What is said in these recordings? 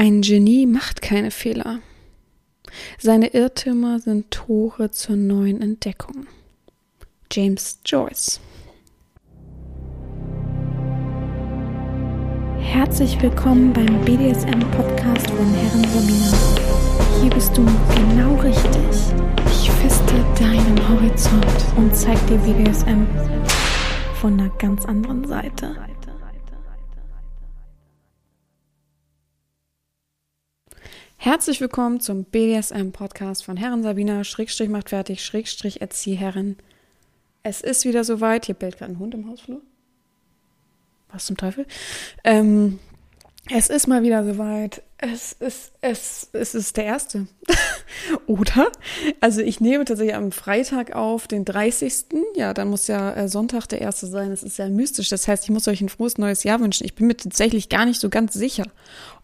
Ein Genie macht keine Fehler. Seine Irrtümer sind Tore zur neuen Entdeckung. James Joyce. Herzlich willkommen beim BDSM-Podcast von Herren Sabina. Hier bist du genau richtig. Ich feste deinen Horizont und zeig dir BDSM von einer ganz anderen Seite. Herzlich willkommen zum BDSM-Podcast von Herren Sabina, Schrägstrich macht fertig, Schrägstrich Erzieherin. Es ist wieder soweit. Hier bellt gerade ein Hund im Hausflur. Was zum Teufel? Ähm, es ist mal wieder soweit. Es ist, es, es ist der erste. Oder? Also ich nehme tatsächlich am Freitag auf, den 30. Ja, dann muss ja äh, Sonntag der erste sein. Das ist ja mystisch. Das heißt, ich muss euch ein frohes neues Jahr wünschen. Ich bin mir tatsächlich gar nicht so ganz sicher,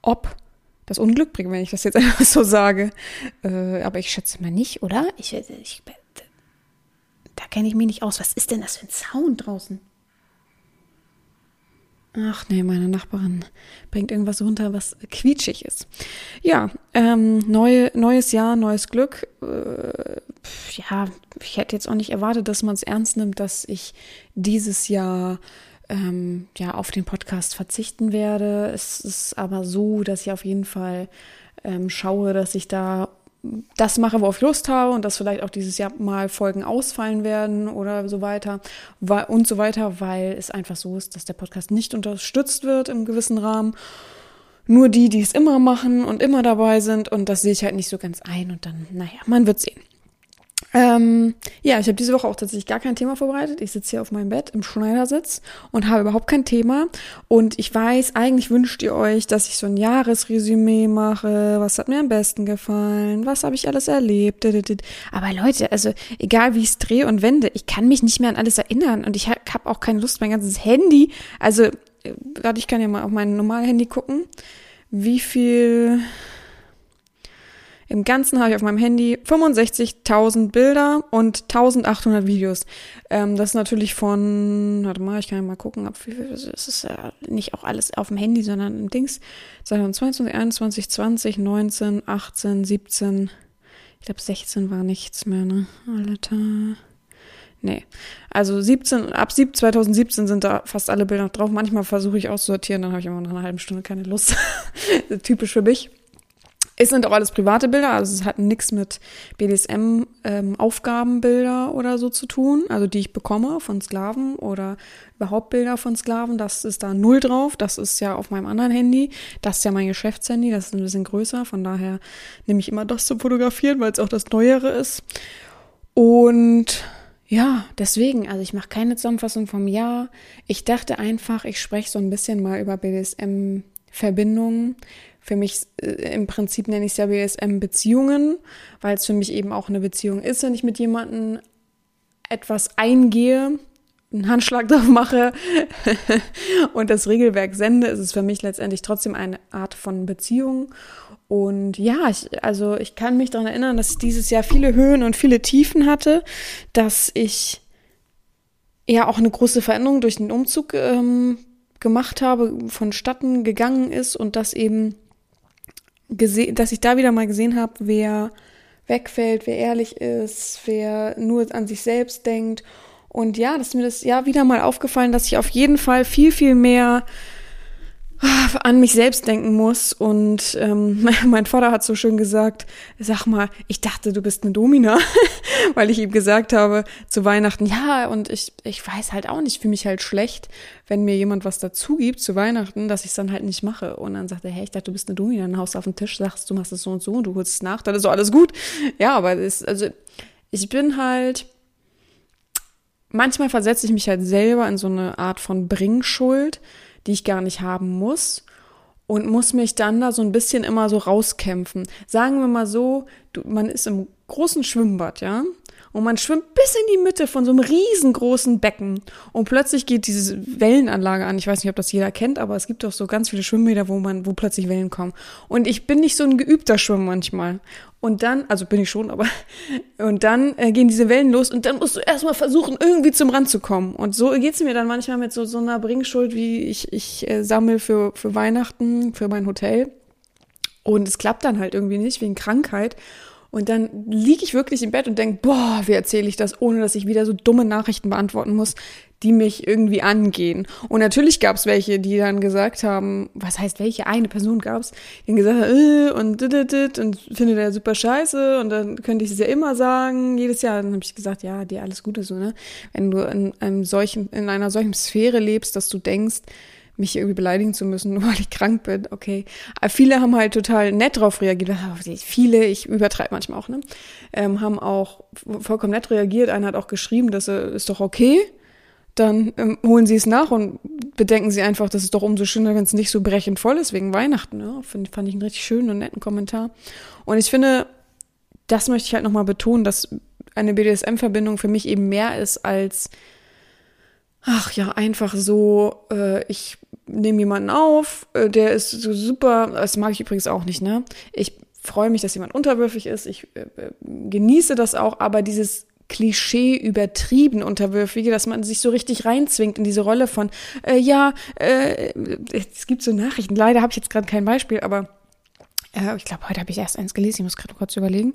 ob das Unglück bringen, wenn ich das jetzt einfach so sage. Äh, aber ich schätze mal nicht, oder? Ich, ich, da kenne ich mich nicht aus. Was ist denn das für ein Sound draußen? Ach nee, meine Nachbarin bringt irgendwas runter, was quietschig ist. Ja, ähm, neue, neues Jahr, neues Glück. Äh, ja, ich hätte jetzt auch nicht erwartet, dass man es ernst nimmt, dass ich dieses Jahr ähm, ja auf den Podcast verzichten werde. Es ist aber so, dass ich auf jeden Fall ähm, schaue, dass ich da das mache, worauf ich Lust habe und dass vielleicht auch dieses Jahr mal Folgen ausfallen werden oder so weiter und so weiter, weil es einfach so ist, dass der Podcast nicht unterstützt wird im gewissen Rahmen. Nur die, die es immer machen und immer dabei sind und das sehe ich halt nicht so ganz ein und dann, naja, man wird sehen. Ähm, ja, ich habe diese Woche auch tatsächlich gar kein Thema vorbereitet. Ich sitze hier auf meinem Bett im Schneidersitz und habe überhaupt kein Thema. Und ich weiß, eigentlich wünscht ihr euch, dass ich so ein Jahresresümee mache. Was hat mir am besten gefallen? Was habe ich alles erlebt? Aber Leute, also egal wie ich es drehe und wende, ich kann mich nicht mehr an alles erinnern. Und ich habe hab auch keine Lust, mein ganzes Handy. Also, äh, warte, ich kann ja mal auf mein normales Handy gucken. Wie viel im Ganzen habe ich auf meinem Handy 65.000 Bilder und 1800 Videos. Ähm, das ist natürlich von, warte mal, ich kann ja mal gucken, ob es ist ja nicht auch alles auf dem Handy, sondern im Dings. 2022, 21, 20, 19, 18, 17, ich glaube 16 war nichts mehr, ne? Alter. Nee. Also 17, ab 2017 sind da fast alle Bilder drauf. Manchmal versuche ich auszusortieren, dann habe ich immer nach einer halben Stunde keine Lust. Typisch für mich. Es sind auch alles private Bilder, also es hat nichts mit BDSM-Aufgabenbilder ähm, oder so zu tun, also die ich bekomme von Sklaven oder überhaupt Bilder von Sklaven. Das ist da null drauf. Das ist ja auf meinem anderen Handy. Das ist ja mein Geschäftshandy, das ist ein bisschen größer. Von daher nehme ich immer das zum Fotografieren, weil es auch das Neuere ist. Und ja, deswegen, also ich mache keine Zusammenfassung vom Jahr. Ich dachte einfach, ich spreche so ein bisschen mal über BDSM-Verbindungen für mich äh, im Prinzip nenne ich es ja BSM-Beziehungen, weil es für mich eben auch eine Beziehung ist, wenn ich mit jemandem etwas eingehe, einen Handschlag drauf mache und das Regelwerk sende, ist es für mich letztendlich trotzdem eine Art von Beziehung. Und ja, ich, also ich kann mich daran erinnern, dass ich dieses Jahr viele Höhen und viele Tiefen hatte, dass ich ja auch eine große Veränderung durch den Umzug ähm, gemacht habe, vonstatten gegangen ist und dass eben gesehen, dass ich da wieder mal gesehen habe, wer wegfällt, wer ehrlich ist, wer nur an sich selbst denkt. Und ja, das ist mir das ja wieder mal aufgefallen, dass ich auf jeden Fall viel, viel mehr an mich selbst denken muss. Und ähm, mein Vater hat so schön gesagt, sag mal, ich dachte, du bist eine Domina, weil ich ihm gesagt habe zu Weihnachten, ja, und ich, ich weiß halt auch nicht, fühle mich halt schlecht, wenn mir jemand was dazu gibt zu Weihnachten, dass ich es dann halt nicht mache. Und dann sagt er, hey, ich dachte, du bist eine Domina, dann haust du auf den Tisch, sagst, du machst es so und so und du holst es nach, dann ist so alles gut. Ja, aber es, also ich bin halt, manchmal versetze ich mich halt selber in so eine Art von Bringschuld, die ich gar nicht haben muss und muss mich dann da so ein bisschen immer so rauskämpfen. Sagen wir mal so, du, man ist im großen Schwimmbad, ja, und man schwimmt bis in die Mitte von so einem riesengroßen Becken und plötzlich geht diese Wellenanlage an. Ich weiß nicht, ob das jeder kennt, aber es gibt doch so ganz viele Schwimmbäder, wo man, wo plötzlich Wellen kommen. Und ich bin nicht so ein geübter Schwimmer manchmal. Und dann, also bin ich schon, aber und dann äh, gehen diese Wellen los und dann musst du erstmal versuchen, irgendwie zum Rand zu kommen. Und so geht's mir dann manchmal mit so, so einer Bringschuld, wie ich, ich äh, sammle für, für Weihnachten, für mein Hotel. Und es klappt dann halt irgendwie nicht wegen Krankheit. Und dann liege ich wirklich im Bett und denke, boah, wie erzähle ich das, ohne dass ich wieder so dumme Nachrichten beantworten muss, die mich irgendwie angehen. Und natürlich gab es welche, die dann gesagt haben, was heißt welche? Eine Person gab es, die dann gesagt hat, äh, und dit, und findet er super scheiße und dann könnte ich es ja immer sagen, jedes Jahr. Dann habe ich gesagt, ja, dir alles Gute so, ne? Wenn du in einem solchen, in einer solchen Sphäre lebst, dass du denkst, mich irgendwie beleidigen zu müssen, nur weil ich krank bin. Okay. Aber viele haben halt total nett drauf reagiert. Viele, ich übertreibe manchmal auch, ne? Ähm, haben auch vollkommen nett reagiert. Einer hat auch geschrieben, das ist doch okay. Dann ähm, holen sie es nach und bedenken sie einfach, das ist doch umso schöner, wenn es nicht so brechend voll ist wegen Weihnachten. Ne? Find, fand ich einen richtig schönen und netten Kommentar. Und ich finde, das möchte ich halt nochmal betonen, dass eine BDSM-Verbindung für mich eben mehr ist als ach ja, einfach so, äh, ich nehme jemanden auf, äh, der ist so super, das mag ich übrigens auch nicht, ne? Ich freue mich, dass jemand unterwürfig ist, ich äh, äh, genieße das auch, aber dieses Klischee übertrieben unterwürfige, dass man sich so richtig reinzwingt in diese Rolle von, äh, ja, äh, es gibt so Nachrichten, leider habe ich jetzt gerade kein Beispiel, aber äh, ich glaube, heute habe ich erst eins gelesen, ich muss gerade kurz überlegen.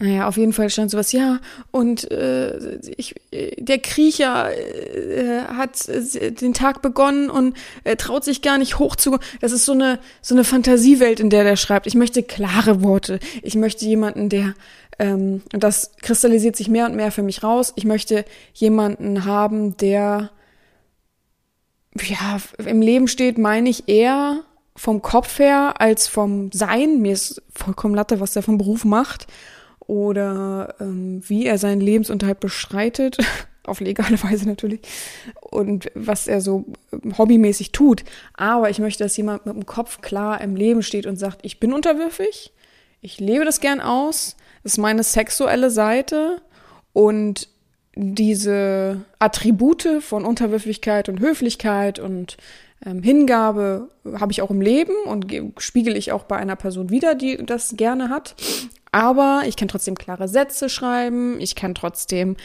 Naja, auf jeden Fall stand sowas, ja, und äh, ich, der Kriecher äh, hat äh, den Tag begonnen und äh, traut sich gar nicht hoch zu. Das ist so eine, so eine Fantasiewelt, in der der schreibt. Ich möchte klare Worte. Ich möchte jemanden, der, ähm, und das kristallisiert sich mehr und mehr für mich raus, ich möchte jemanden haben, der ja, im Leben steht, meine ich eher vom Kopf her als vom Sein. Mir ist vollkommen Latte, was der vom Beruf macht oder ähm, wie er seinen Lebensunterhalt bestreitet, auf legale Weise natürlich, und was er so ähm, hobbymäßig tut. Aber ich möchte, dass jemand mit dem Kopf klar im Leben steht und sagt, ich bin unterwürfig, ich lebe das gern aus, das ist meine sexuelle Seite und diese Attribute von Unterwürfigkeit und Höflichkeit und ähm, Hingabe habe ich auch im Leben und spiegel ich auch bei einer Person wieder, die das gerne hat. Aber ich kann trotzdem klare Sätze schreiben, ich kann trotzdem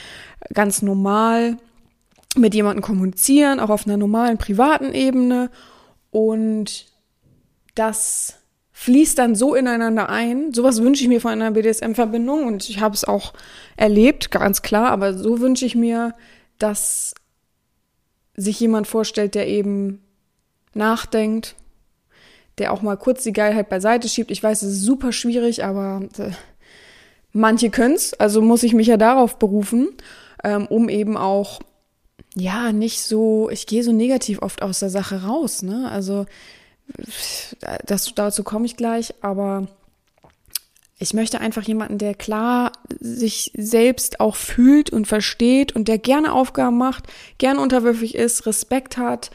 ganz normal mit jemandem kommunizieren, auch auf einer normalen privaten Ebene. Und das fließt dann so ineinander ein. Sowas wünsche ich mir von einer BDSM-Verbindung und ich habe es auch erlebt, ganz klar. Aber so wünsche ich mir, dass sich jemand vorstellt, der eben nachdenkt, der auch mal kurz die Geilheit beiseite schiebt. Ich weiß, es ist super schwierig, aber äh, manche können's. Also muss ich mich ja darauf berufen, ähm, um eben auch ja nicht so. Ich gehe so negativ oft aus der Sache raus. Ne? Also das, dazu komme ich gleich, aber ich möchte einfach jemanden, der klar sich selbst auch fühlt und versteht und der gerne Aufgaben macht, gerne unterwürfig ist, Respekt hat,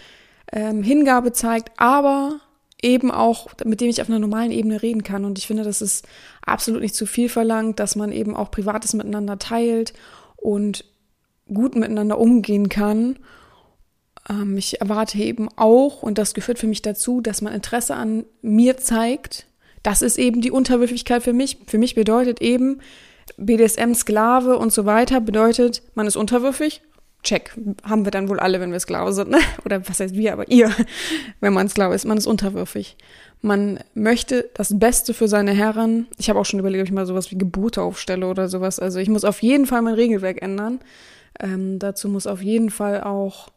ähm, Hingabe zeigt, aber eben auch, mit dem ich auf einer normalen Ebene reden kann. Und ich finde, das ist absolut nicht zu viel verlangt, dass man eben auch Privates miteinander teilt und gut miteinander umgehen kann. Ähm, ich erwarte eben auch, und das gehört für mich dazu, dass man Interesse an mir zeigt. Das ist eben die Unterwürfigkeit für mich. Für mich bedeutet eben, BDSM-Sklave und so weiter bedeutet, man ist unterwürfig, check, haben wir dann wohl alle, wenn wir Sklave sind, ne? Oder was heißt wir, aber ihr, wenn man Sklave ist, man ist unterwürfig. Man möchte das Beste für seine Herren. Ich habe auch schon überlegt, ob ich mal sowas wie Gebote aufstelle oder sowas. Also ich muss auf jeden Fall mein Regelwerk ändern. Ähm, dazu muss auf jeden Fall auch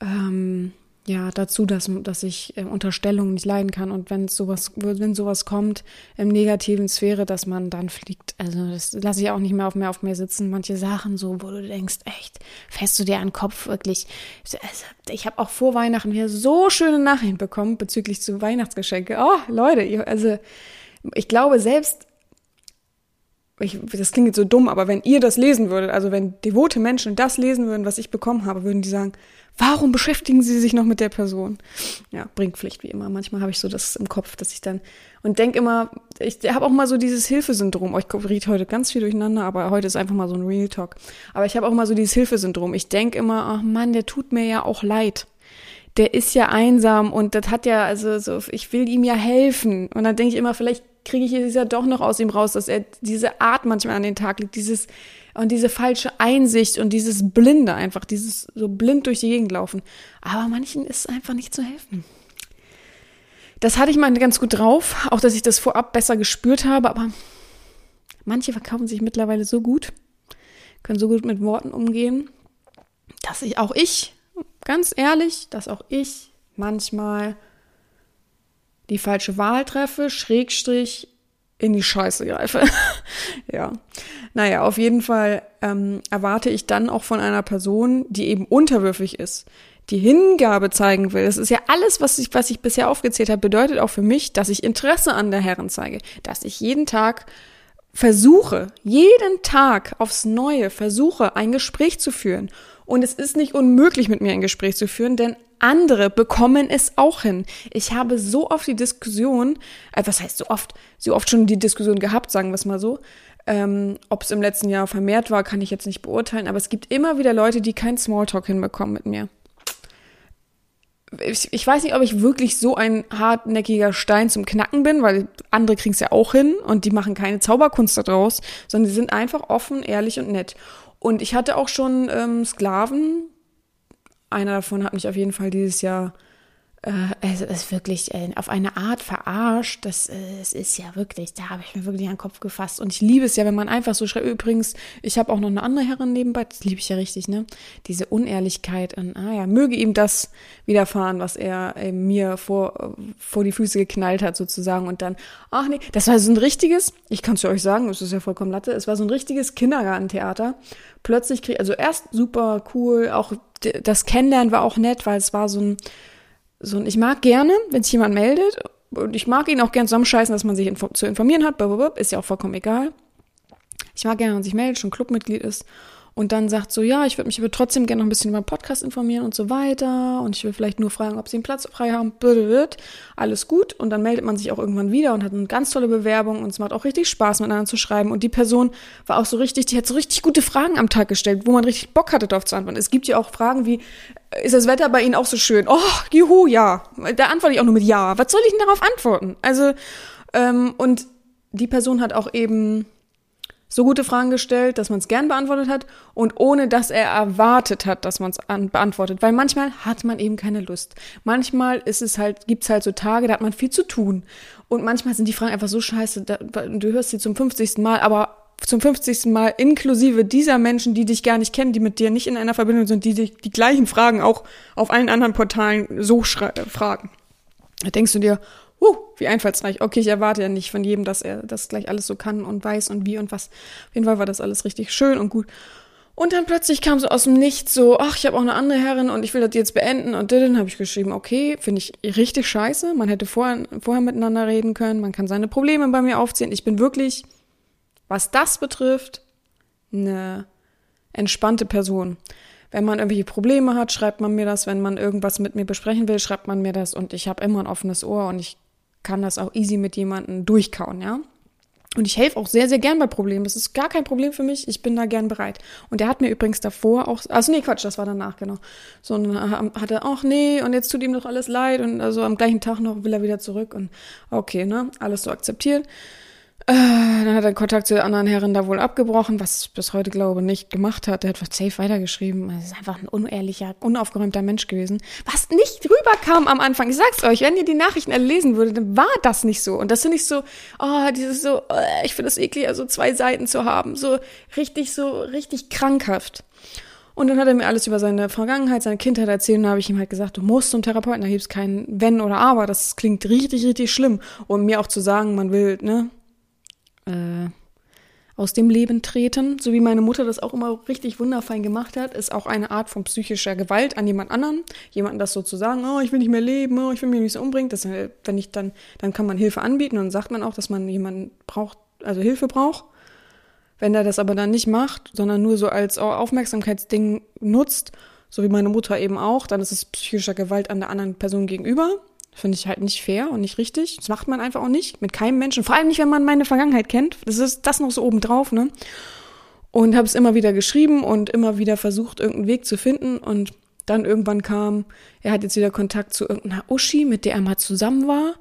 ähm, ja dazu, dass, dass ich äh, Unterstellungen nicht leiden kann und wenn sowas, wenn sowas kommt im negativen Sphäre, dass man dann fliegt. Also das lasse ich auch nicht mehr auf mehr auf mir sitzen. Manche Sachen so, wo du denkst, echt, fährst du dir an den Kopf wirklich. Also, ich habe auch vor Weihnachten wieder so schöne Nachrichten bekommen bezüglich zu Weihnachtsgeschenke. Oh, Leute, also ich glaube selbst ich, das klingt jetzt so dumm, aber wenn ihr das lesen würdet, also wenn devote Menschen das lesen würden, was ich bekommen habe, würden die sagen, warum beschäftigen sie sich noch mit der Person? Ja, bringt Pflicht wie immer. Manchmal habe ich so das im Kopf, dass ich dann und denke immer, ich habe auch mal so dieses Hilfesyndrom. Oh, ich rede heute ganz viel durcheinander, aber heute ist einfach mal so ein Real Talk. Aber ich habe auch mal so dieses Hilfesyndrom. Ich denke immer, ach Mann, der tut mir ja auch leid der ist ja einsam und das hat ja, also so, ich will ihm ja helfen. Und dann denke ich immer, vielleicht kriege ich es ja doch noch aus ihm raus, dass er diese Art manchmal an den Tag legt, dieses und diese falsche Einsicht und dieses Blinde einfach, dieses so blind durch die Gegend laufen. Aber manchen ist einfach nicht zu helfen. Das hatte ich mal ganz gut drauf, auch dass ich das vorab besser gespürt habe, aber manche verkaufen sich mittlerweile so gut, können so gut mit Worten umgehen, dass ich auch ich, ganz ehrlich, dass auch ich manchmal die falsche Wahl treffe, Schrägstrich in die Scheiße greife. ja. Naja, auf jeden Fall ähm, erwarte ich dann auch von einer Person, die eben unterwürfig ist, die Hingabe zeigen will. Das ist ja alles, was ich, was ich bisher aufgezählt habe, bedeutet auch für mich, dass ich Interesse an der Herren zeige, dass ich jeden Tag versuche, jeden Tag aufs Neue versuche, ein Gespräch zu führen. Und es ist nicht unmöglich, mit mir ein Gespräch zu führen, denn andere bekommen es auch hin. Ich habe so oft die Diskussion, äh, was heißt so oft, so oft schon die Diskussion gehabt, sagen wir es mal so. Ähm, Ob es im letzten Jahr vermehrt war, kann ich jetzt nicht beurteilen, aber es gibt immer wieder Leute, die keinen Smalltalk hinbekommen mit mir ich, ich weiß nicht, ob ich wirklich so ein hartnäckiger Stein zum Knacken bin, weil andere kriegen es ja auch hin und die machen keine Zauberkunst daraus, sondern die sind einfach offen, ehrlich und nett. Und ich hatte auch schon ähm, Sklaven. Einer davon hat mich auf jeden Fall dieses Jahr es ist wirklich äh, auf eine Art verarscht. Das äh, es ist ja wirklich, da habe ich mir wirklich an den Kopf gefasst. Und ich liebe es ja, wenn man einfach so schreibt. Übrigens, ich habe auch noch eine andere Herrin nebenbei, das liebe ich ja richtig, ne? Diese Unehrlichkeit und, ah ja, möge ihm das widerfahren, was er äh, mir vor, vor die Füße geknallt hat, sozusagen. Und dann, ach nee, das war so ein richtiges, ich kann es euch sagen, das ist ja vollkommen Latte, es war so ein richtiges Kindergartentheater. Plötzlich krieg, also erst super cool, auch das Kennenlernen war auch nett, weil es war so ein, so, und ich mag gerne, wenn sich jemand meldet, und ich mag ihn auch gern zusammenscheißen, dass man sich info zu informieren hat, ist ja auch vollkommen egal. Ich mag gerne, wenn man sich meldet, schon Clubmitglied ist und dann sagt so, ja, ich würde mich aber trotzdem gerne noch ein bisschen über den Podcast informieren und so weiter und ich will vielleicht nur fragen, ob sie einen Platz frei haben, alles gut und dann meldet man sich auch irgendwann wieder und hat eine ganz tolle Bewerbung und es macht auch richtig Spaß miteinander zu schreiben und die Person war auch so richtig, die hat so richtig gute Fragen am Tag gestellt, wo man richtig Bock hatte darauf zu antworten. Es gibt ja auch Fragen wie, ist das Wetter bei Ihnen auch so schön? Oh, juhu, ja. Da antworte ich auch nur mit Ja. Was soll ich denn darauf antworten? Also, ähm, und die Person hat auch eben so gute Fragen gestellt, dass man es gern beantwortet hat und ohne dass er erwartet hat, dass man es beantwortet. Weil manchmal hat man eben keine Lust. Manchmal ist es halt, gibt's halt so Tage, da hat man viel zu tun. Und manchmal sind die Fragen einfach so scheiße, da, du hörst sie zum 50. Mal, aber zum 50. Mal inklusive dieser Menschen, die dich gar nicht kennen, die mit dir nicht in einer Verbindung sind, die dich die gleichen Fragen auch auf allen anderen Portalen so fragen. Da denkst du dir, uh, wie einfallsreich. Okay, ich erwarte ja nicht von jedem, dass er das gleich alles so kann und weiß und wie und was. Auf jeden Fall war das alles richtig schön und gut. Und dann plötzlich kam so aus dem Nichts so, ach, ich habe auch eine andere Herrin und ich will das jetzt beenden. Und dann habe ich geschrieben, okay, finde ich richtig scheiße. Man hätte vorher, vorher miteinander reden können. Man kann seine Probleme bei mir aufziehen. Ich bin wirklich, was das betrifft, eine entspannte Person. Wenn man irgendwelche Probleme hat, schreibt man mir das. Wenn man irgendwas mit mir besprechen will, schreibt man mir das. Und ich habe immer ein offenes Ohr und ich kann das auch easy mit jemandem durchkauen, ja. Und ich helfe auch sehr, sehr gern bei Problemen. Das ist gar kein Problem für mich. Ich bin da gern bereit. Und der hat mir übrigens davor auch, also nee, Quatsch, das war danach, genau. So, und hat er, ach nee, und jetzt tut ihm doch alles leid. Und also am gleichen Tag noch will er wieder zurück. Und okay, ne, alles so akzeptiert. Äh, dann hat er Kontakt zu der anderen Herren da wohl abgebrochen, was ich bis heute glaube nicht gemacht hat. Der hat safe weitergeschrieben. Er ist einfach ein unehrlicher, unaufgeräumter Mensch gewesen. Was nicht rüberkam am Anfang. Ich sag's euch, wenn ihr die Nachrichten erlesen würdet, dann war das nicht so. Und das finde ich so, oh, dieses so, oh, ich finde es eklig, also zwei Seiten zu haben. So richtig, so richtig krankhaft. Und dann hat er mir alles über seine Vergangenheit, seine Kindheit erzählt und da habe ich ihm halt gesagt, du musst zum Therapeuten, da gibt's kein Wenn oder Aber, das klingt richtig, richtig schlimm. Und mir auch zu sagen, man will, ne, äh, aus dem Leben treten, so wie meine Mutter das auch immer richtig wunderfein gemacht hat, ist auch eine Art von psychischer Gewalt an jemand anderen. Jemanden das so zu sagen, oh, ich will nicht mehr leben, oh, ich will mich nicht so umbringen. Das, äh, wenn ich dann, dann kann man Hilfe anbieten und sagt man auch, dass man jemanden braucht, also Hilfe braucht. Wenn er das aber dann nicht macht, sondern nur so als Aufmerksamkeitsding nutzt, so wie meine Mutter eben auch, dann ist es psychischer Gewalt an der anderen Person gegenüber. Finde ich halt nicht fair und nicht richtig. Das macht man einfach auch nicht. Mit keinem Menschen. Vor allem nicht, wenn man meine Vergangenheit kennt. Das ist das noch so obendrauf, ne? Und habe es immer wieder geschrieben und immer wieder versucht, irgendeinen Weg zu finden. Und dann irgendwann kam, er hat jetzt wieder Kontakt zu irgendeiner Uschi, mit der er mal zusammen war.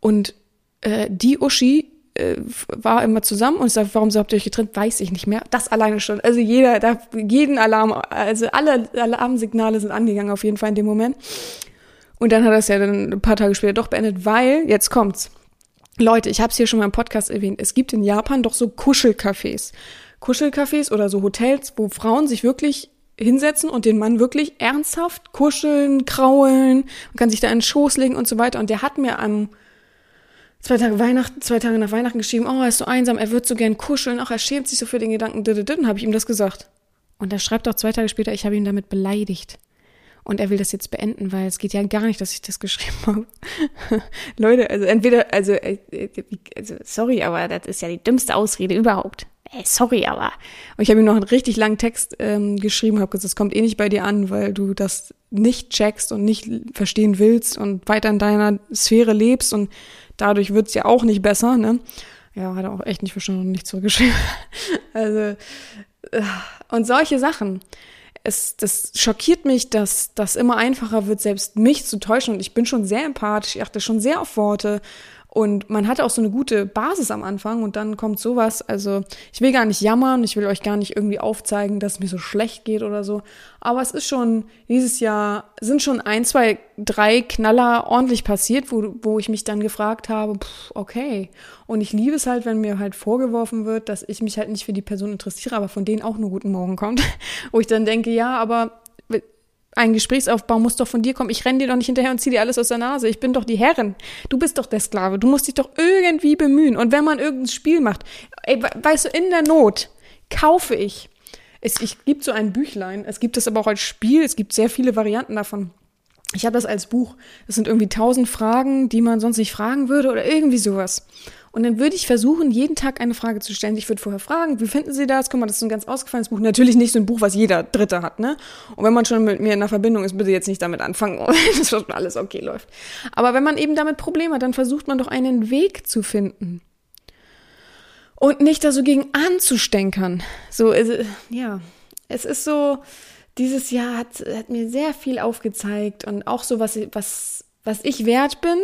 Und äh, die Uschi äh, war immer zusammen und ich sage, warum habt ihr euch getrennt? Weiß ich nicht mehr. Das alleine schon. Also jeder, da, jeden Alarm, also alle Alarmsignale sind angegangen auf jeden Fall in dem Moment. Und dann hat er es ja dann ein paar Tage später doch beendet, weil, jetzt kommt's. Leute, ich habe es hier schon mal im Podcast erwähnt, es gibt in Japan doch so Kuschelcafés. Kuschelcafés oder so Hotels, wo Frauen sich wirklich hinsetzen und den Mann wirklich ernsthaft kuscheln, kraulen, man kann sich da in den Schoß legen und so weiter. Und der hat mir am zwei Tage Weihnachten, zwei Tage nach Weihnachten geschrieben, oh, er ist so einsam, er wird so gern kuscheln, ach, er schämt sich so für den Gedanken, dann habe ich ihm das gesagt. Und er schreibt auch zwei Tage später, ich habe ihn damit beleidigt. Und er will das jetzt beenden, weil es geht ja gar nicht, dass ich das geschrieben habe. Leute, also entweder, also, äh, also, sorry, aber das ist ja die dümmste Ausrede überhaupt. Ey, sorry, aber. Und ich habe ihm noch einen richtig langen Text ähm, geschrieben, habe gesagt, das kommt eh nicht bei dir an, weil du das nicht checkst und nicht verstehen willst und weiter in deiner Sphäre lebst und dadurch wird's ja auch nicht besser, ne? Ja, hat er auch echt nicht verstanden und nicht zurückgeschrieben. also, äh, und solche Sachen es, das schockiert mich, dass das immer einfacher wird, selbst mich zu täuschen. Und ich bin schon sehr empathisch, ich achte schon sehr auf Worte. Und man hat auch so eine gute Basis am Anfang und dann kommt sowas. Also ich will gar nicht jammern, ich will euch gar nicht irgendwie aufzeigen, dass es mir so schlecht geht oder so. Aber es ist schon, dieses Jahr sind schon ein, zwei, drei Knaller ordentlich passiert, wo, wo ich mich dann gefragt habe, pff, okay. Und ich liebe es halt, wenn mir halt vorgeworfen wird, dass ich mich halt nicht für die Person interessiere, aber von denen auch nur guten Morgen kommt. wo ich dann denke, ja, aber ein Gesprächsaufbau muss doch von dir kommen. Ich renn dir doch nicht hinterher und zieh dir alles aus der Nase. Ich bin doch die Herrin. Du bist doch der Sklave. Du musst dich doch irgendwie bemühen. Und wenn man irgendein Spiel macht, ey, weißt du, in der Not kaufe ich. Es ich, gibt so ein Büchlein. Es gibt es aber auch als Spiel. Es gibt sehr viele Varianten davon. Ich habe das als Buch. Das sind irgendwie tausend Fragen, die man sonst nicht fragen würde oder irgendwie sowas. Und dann würde ich versuchen, jeden Tag eine Frage zu stellen. Ich würde vorher fragen, wie finden Sie das? Guck mal, das ist ein ganz ausgefallenes Buch. Natürlich nicht so ein Buch, was jeder Dritte hat, ne? Und wenn man schon mit mir in einer Verbindung ist, bitte jetzt nicht damit anfangen, dass schon alles okay läuft. Aber wenn man eben damit Probleme hat, dann versucht man doch einen Weg zu finden. Und nicht da so gegen anzustänkern. So, ja. Es ist so, dieses Jahr hat, hat mir sehr viel aufgezeigt und auch so, was, was, was ich wert bin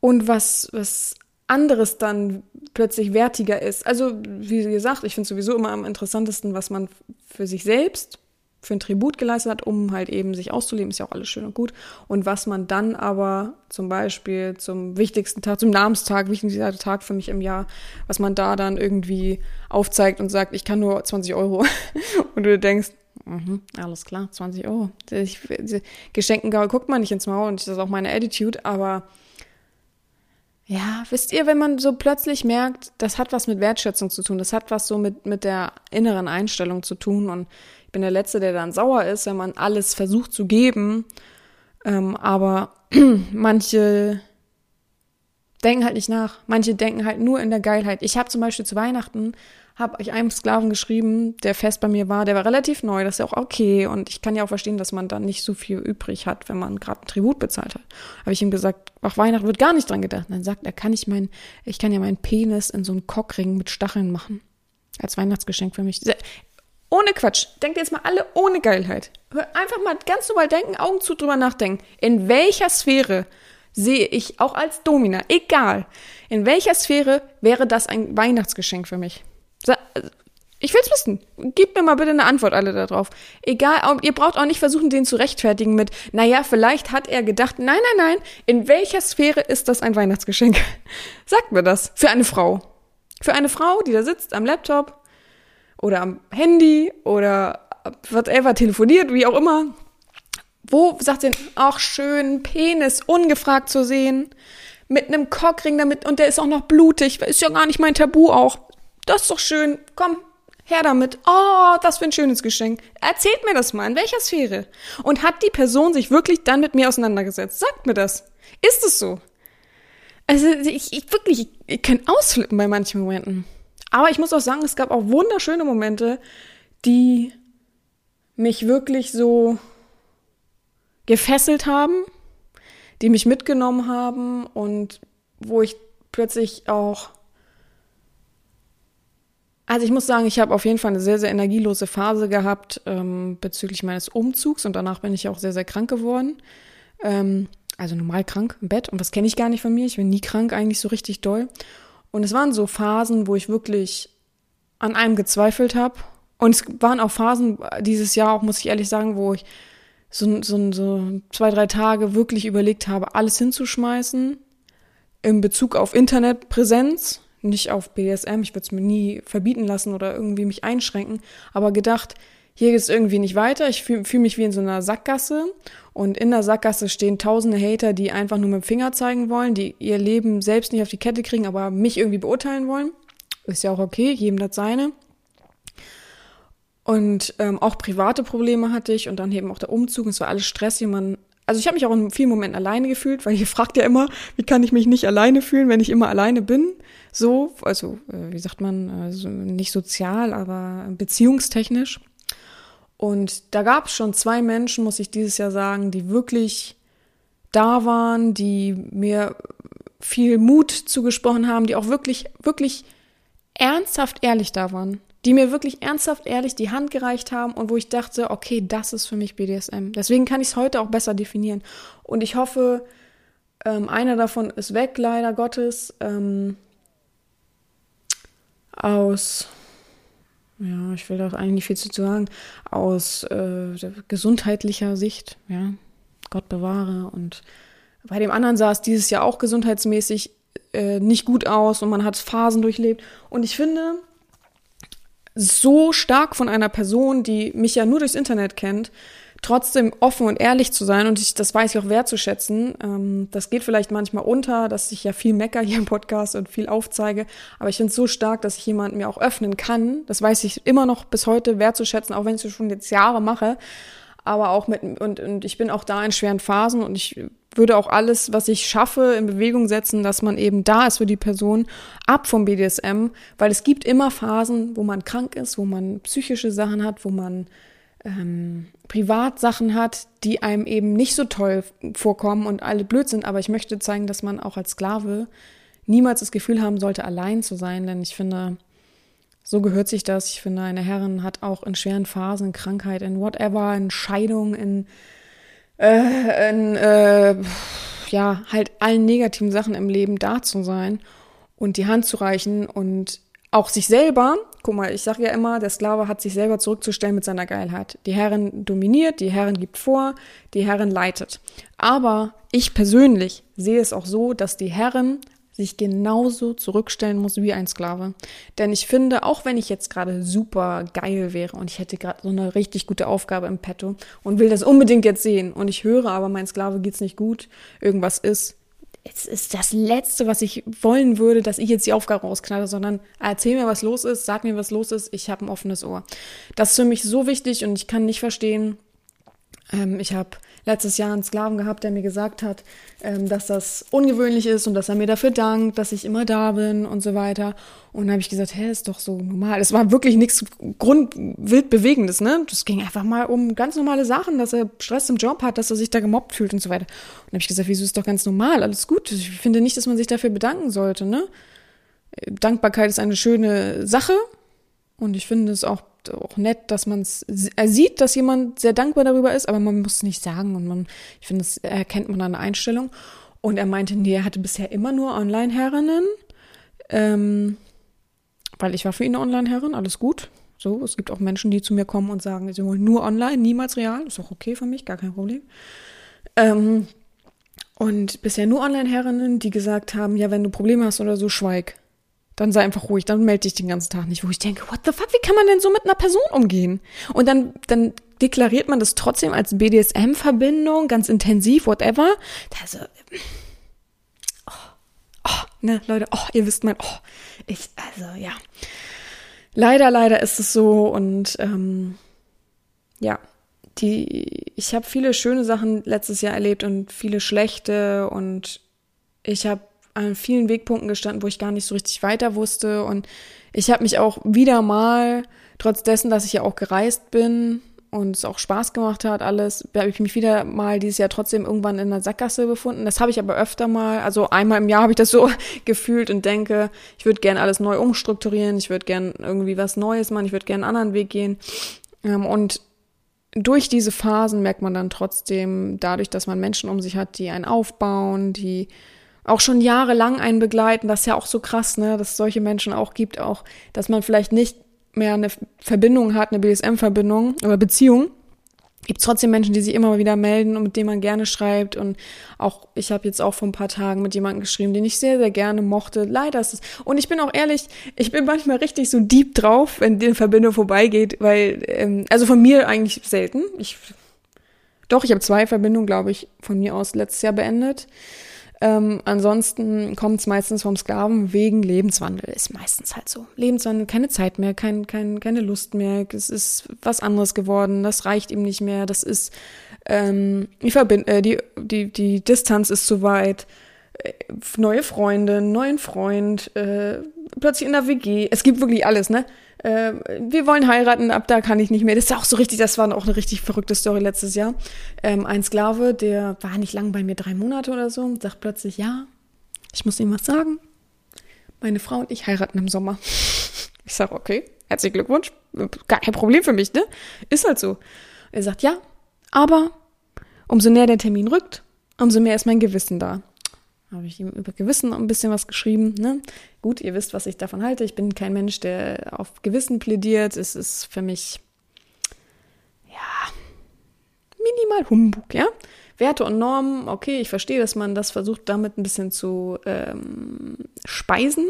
und was, was anderes dann plötzlich wertiger ist. Also, wie gesagt, ich finde sowieso immer am interessantesten, was man für sich selbst für ein Tribut geleistet hat, um halt eben sich auszuleben, ist ja auch alles schön und gut. Und was man dann aber zum Beispiel zum wichtigsten Tag, zum Namenstag, wichtigster Tag für mich im Jahr, was man da dann irgendwie aufzeigt und sagt, ich kann nur 20 Euro. und du denkst, Mhm, alles klar, 20 Euro. Geschenken guckt man nicht ins Maul und das ist auch meine Attitude, aber ja, wisst ihr, wenn man so plötzlich merkt, das hat was mit Wertschätzung zu tun, das hat was so mit, mit der inneren Einstellung zu tun und ich bin der Letzte, der dann sauer ist, wenn man alles versucht zu geben, ähm, aber manche denken halt nicht nach, manche denken halt nur in der Geilheit. Ich habe zum Beispiel zu Weihnachten habe ich einem Sklaven geschrieben, der fest bei mir war, der war relativ neu, das ist ja auch okay. Und ich kann ja auch verstehen, dass man dann nicht so viel übrig hat, wenn man gerade ein Tribut bezahlt hat. Habe ich ihm gesagt, ach, Weihnachten wird gar nicht dran gedacht. Und dann sagt er, kann ich mein, ich kann ja meinen Penis in so einen Cockring mit Stacheln machen. Als Weihnachtsgeschenk für mich. Ohne Quatsch. Denkt jetzt mal alle ohne Geilheit. Einfach mal ganz normal denken, Augen zu drüber nachdenken. In welcher Sphäre sehe ich auch als Domina, egal, in welcher Sphäre wäre das ein Weihnachtsgeschenk für mich? Ich will's wissen. Gebt mir mal bitte eine Antwort alle darauf. Egal, ihr braucht auch nicht versuchen, den zu rechtfertigen mit, naja, vielleicht hat er gedacht, nein, nein, nein, in welcher Sphäre ist das ein Weihnachtsgeschenk? Sagt mir das. Für eine Frau. Für eine Frau, die da sitzt am Laptop oder am Handy oder whatever, telefoniert, wie auch immer. Wo sagt sie, ach schön, Penis ungefragt zu sehen, mit einem Cockring damit und der ist auch noch blutig, ist ja gar nicht mein Tabu auch das ist doch schön, komm, her damit. Oh, das für ein schönes Geschenk. Erzählt mir das mal, in welcher Sphäre? Und hat die Person sich wirklich dann mit mir auseinandergesetzt? Sagt mir das. Ist es so? Also ich, ich wirklich, ich, ich kann ausflippen bei manchen Momenten. Aber ich muss auch sagen, es gab auch wunderschöne Momente, die mich wirklich so gefesselt haben, die mich mitgenommen haben und wo ich plötzlich auch also ich muss sagen, ich habe auf jeden Fall eine sehr, sehr energielose Phase gehabt ähm, bezüglich meines Umzugs und danach bin ich auch sehr, sehr krank geworden. Ähm, also normal krank im Bett und das kenne ich gar nicht von mir. Ich bin nie krank, eigentlich so richtig doll. Und es waren so Phasen, wo ich wirklich an einem gezweifelt habe. Und es waren auch Phasen dieses Jahr auch, muss ich ehrlich sagen, wo ich so, so, so zwei, drei Tage wirklich überlegt habe, alles hinzuschmeißen in Bezug auf Internetpräsenz, nicht auf BSM. Ich würde es mir nie verbieten lassen oder irgendwie mich einschränken, aber gedacht, hier geht es irgendwie nicht weiter. Ich fühle fühl mich wie in so einer Sackgasse und in der Sackgasse stehen tausende Hater, die einfach nur mit dem Finger zeigen wollen, die ihr Leben selbst nicht auf die Kette kriegen, aber mich irgendwie beurteilen wollen. Ist ja auch okay, jedem das seine. Und ähm, auch private Probleme hatte ich und dann eben auch der Umzug. Es war alles stressig. Man, also ich habe mich auch in vielen Momenten alleine gefühlt, weil ihr fragt ja immer, wie kann ich mich nicht alleine fühlen, wenn ich immer alleine bin? So, also äh, wie sagt man, also nicht sozial, aber beziehungstechnisch. Und da gab es schon zwei Menschen, muss ich dieses Jahr sagen, die wirklich da waren, die mir viel Mut zugesprochen haben, die auch wirklich, wirklich ernsthaft ehrlich da waren die mir wirklich ernsthaft ehrlich die Hand gereicht haben und wo ich dachte, okay, das ist für mich BDSM. Deswegen kann ich es heute auch besser definieren. Und ich hoffe, ähm, einer davon ist weg, leider Gottes, ähm, aus, ja, ich will da eigentlich viel zu sagen, aus äh, gesundheitlicher Sicht, ja, Gott bewahre. Und bei dem anderen sah es dieses Jahr auch gesundheitsmäßig äh, nicht gut aus und man hat Phasen durchlebt. Und ich finde, so stark von einer Person, die mich ja nur durchs Internet kennt, trotzdem offen und ehrlich zu sein und ich, das weiß ich auch wertzuschätzen. Ähm, das geht vielleicht manchmal unter, dass ich ja viel mecker hier im Podcast und viel aufzeige, aber ich finde es so stark, dass ich jemanden mir auch öffnen kann. Das weiß ich immer noch bis heute wertzuschätzen, auch wenn ich es schon jetzt Jahre mache. Aber auch mit, und, und ich bin auch da in schweren Phasen und ich würde auch alles, was ich schaffe, in Bewegung setzen, dass man eben da ist für die Person, ab vom BDSM, weil es gibt immer Phasen, wo man krank ist, wo man psychische Sachen hat, wo man ähm, Privatsachen hat, die einem eben nicht so toll vorkommen und alle blöd sind. Aber ich möchte zeigen, dass man auch als Sklave niemals das Gefühl haben sollte, allein zu sein, denn ich finde, so gehört sich das. Ich finde, eine Herrin hat auch in schweren Phasen, Krankheit, in whatever, in Scheidung, in äh, in, äh, ja, halt allen negativen Sachen im Leben da zu sein und die Hand zu reichen und auch sich selber, guck mal, ich sage ja immer, der Sklave hat sich selber zurückzustellen mit seiner Geilheit. Die Herrin dominiert, die Herrin gibt vor, die Herrin leitet. Aber ich persönlich sehe es auch so, dass die Herrin sich genauso zurückstellen muss wie ein Sklave. Denn ich finde, auch wenn ich jetzt gerade super geil wäre und ich hätte gerade so eine richtig gute Aufgabe im Petto und will das unbedingt jetzt sehen und ich höre aber, mein Sklave geht's nicht gut, irgendwas ist, es ist das Letzte, was ich wollen würde, dass ich jetzt die Aufgabe rausknalle, sondern erzähl mir, was los ist, sag mir, was los ist, ich habe ein offenes Ohr. Das ist für mich so wichtig und ich kann nicht verstehen, ähm, ich habe letztes Jahr einen Sklaven gehabt, der mir gesagt hat, ähm, dass das ungewöhnlich ist und dass er mir dafür dankt, dass ich immer da bin und so weiter. Und dann habe ich gesagt, hä, ist doch so normal. Es war wirklich nichts grundwild Bewegendes, ne? Das ging einfach mal um ganz normale Sachen, dass er Stress im Job hat, dass er sich da gemobbt fühlt und so weiter. Und dann habe ich gesagt, wieso ist doch ganz normal, alles gut. Ich finde nicht, dass man sich dafür bedanken sollte, ne? Dankbarkeit ist eine schöne Sache und ich finde es auch auch nett, dass man es sieht, dass jemand sehr dankbar darüber ist, aber man muss es nicht sagen und man, ich finde, das erkennt man an der Einstellung. Und er meinte, nee, er hatte bisher immer nur Online-Herrinnen, ähm, weil ich war für ihn eine Online-Herrin, alles gut. So, es gibt auch Menschen, die zu mir kommen und sagen, sie wollen nur online, niemals real. Ist auch okay für mich, gar kein Problem. Ähm, und bisher nur Online-Herrinnen, die gesagt haben, ja, wenn du Probleme hast oder so, schweig. Dann sei einfach ruhig, dann melde dich den ganzen Tag nicht, wo ich denke, what the fuck, wie kann man denn so mit einer Person umgehen? Und dann, dann deklariert man das trotzdem als BDSM-Verbindung, ganz intensiv, whatever. Also, oh, oh, ne, Leute, oh, ihr wisst mein, oh, ich, also, ja. Leider, leider ist es so und, ähm, ja, die, ich habe viele schöne Sachen letztes Jahr erlebt und viele schlechte und ich habe an vielen Wegpunkten gestanden, wo ich gar nicht so richtig weiter wusste. Und ich habe mich auch wieder mal, trotz dessen, dass ich ja auch gereist bin und es auch Spaß gemacht hat, alles, habe ich mich wieder mal dieses Jahr trotzdem irgendwann in der Sackgasse befunden. Das habe ich aber öfter mal, also einmal im Jahr habe ich das so gefühlt und denke, ich würde gern alles neu umstrukturieren, ich würde gern irgendwie was Neues machen, ich würde gern einen anderen Weg gehen. Ähm, und durch diese Phasen merkt man dann trotzdem, dadurch, dass man Menschen um sich hat, die einen aufbauen, die auch schon jahrelang einen begleiten. Das ist ja auch so krass, ne, dass es solche Menschen auch gibt, auch, dass man vielleicht nicht mehr eine Verbindung hat, eine BSM-Verbindung oder Beziehung, gibt trotzdem Menschen, die sich immer wieder melden und mit denen man gerne schreibt. Und auch, ich habe jetzt auch vor ein paar Tagen mit jemandem geschrieben, den ich sehr, sehr gerne mochte. Leider ist es. Und ich bin auch ehrlich, ich bin manchmal richtig so deep drauf, wenn die Verbindung vorbeigeht, weil, ähm, also von mir eigentlich selten. Ich, doch, ich habe zwei Verbindungen, glaube ich, von mir aus letztes Jahr beendet. Ähm, ansonsten kommt es meistens vom Sklaven wegen Lebenswandel. Ist meistens halt so. Lebenswandel, keine Zeit mehr, kein, kein, keine Lust mehr. Es ist was anderes geworden. Das reicht ihm nicht mehr. Das ist ähm, die, Verbind äh, die, die, die Distanz ist zu weit. Äh, neue Freunde, neuen Freund, äh, plötzlich in der WG. Es gibt wirklich alles, ne? äh, wir wollen heiraten, ab da kann ich nicht mehr. Das ist auch so richtig, das war auch eine richtig verrückte Story letztes Jahr. Ähm, ein Sklave, der war nicht lang bei mir, drei Monate oder so, sagt plötzlich, ja, ich muss ihm was sagen. Meine Frau und ich heiraten im Sommer. Ich sage, okay, herzlichen Glückwunsch, gar kein Problem für mich, ne? Ist halt so. Er sagt, ja, aber umso näher der Termin rückt, umso mehr ist mein Gewissen da habe ich ihm über Gewissen ein bisschen was geschrieben. Ne? Gut, ihr wisst, was ich davon halte. Ich bin kein Mensch, der auf Gewissen plädiert. Es ist für mich, ja, minimal Humbug, ja. Werte und Normen, okay, ich verstehe, dass man das versucht, damit ein bisschen zu ähm, speisen.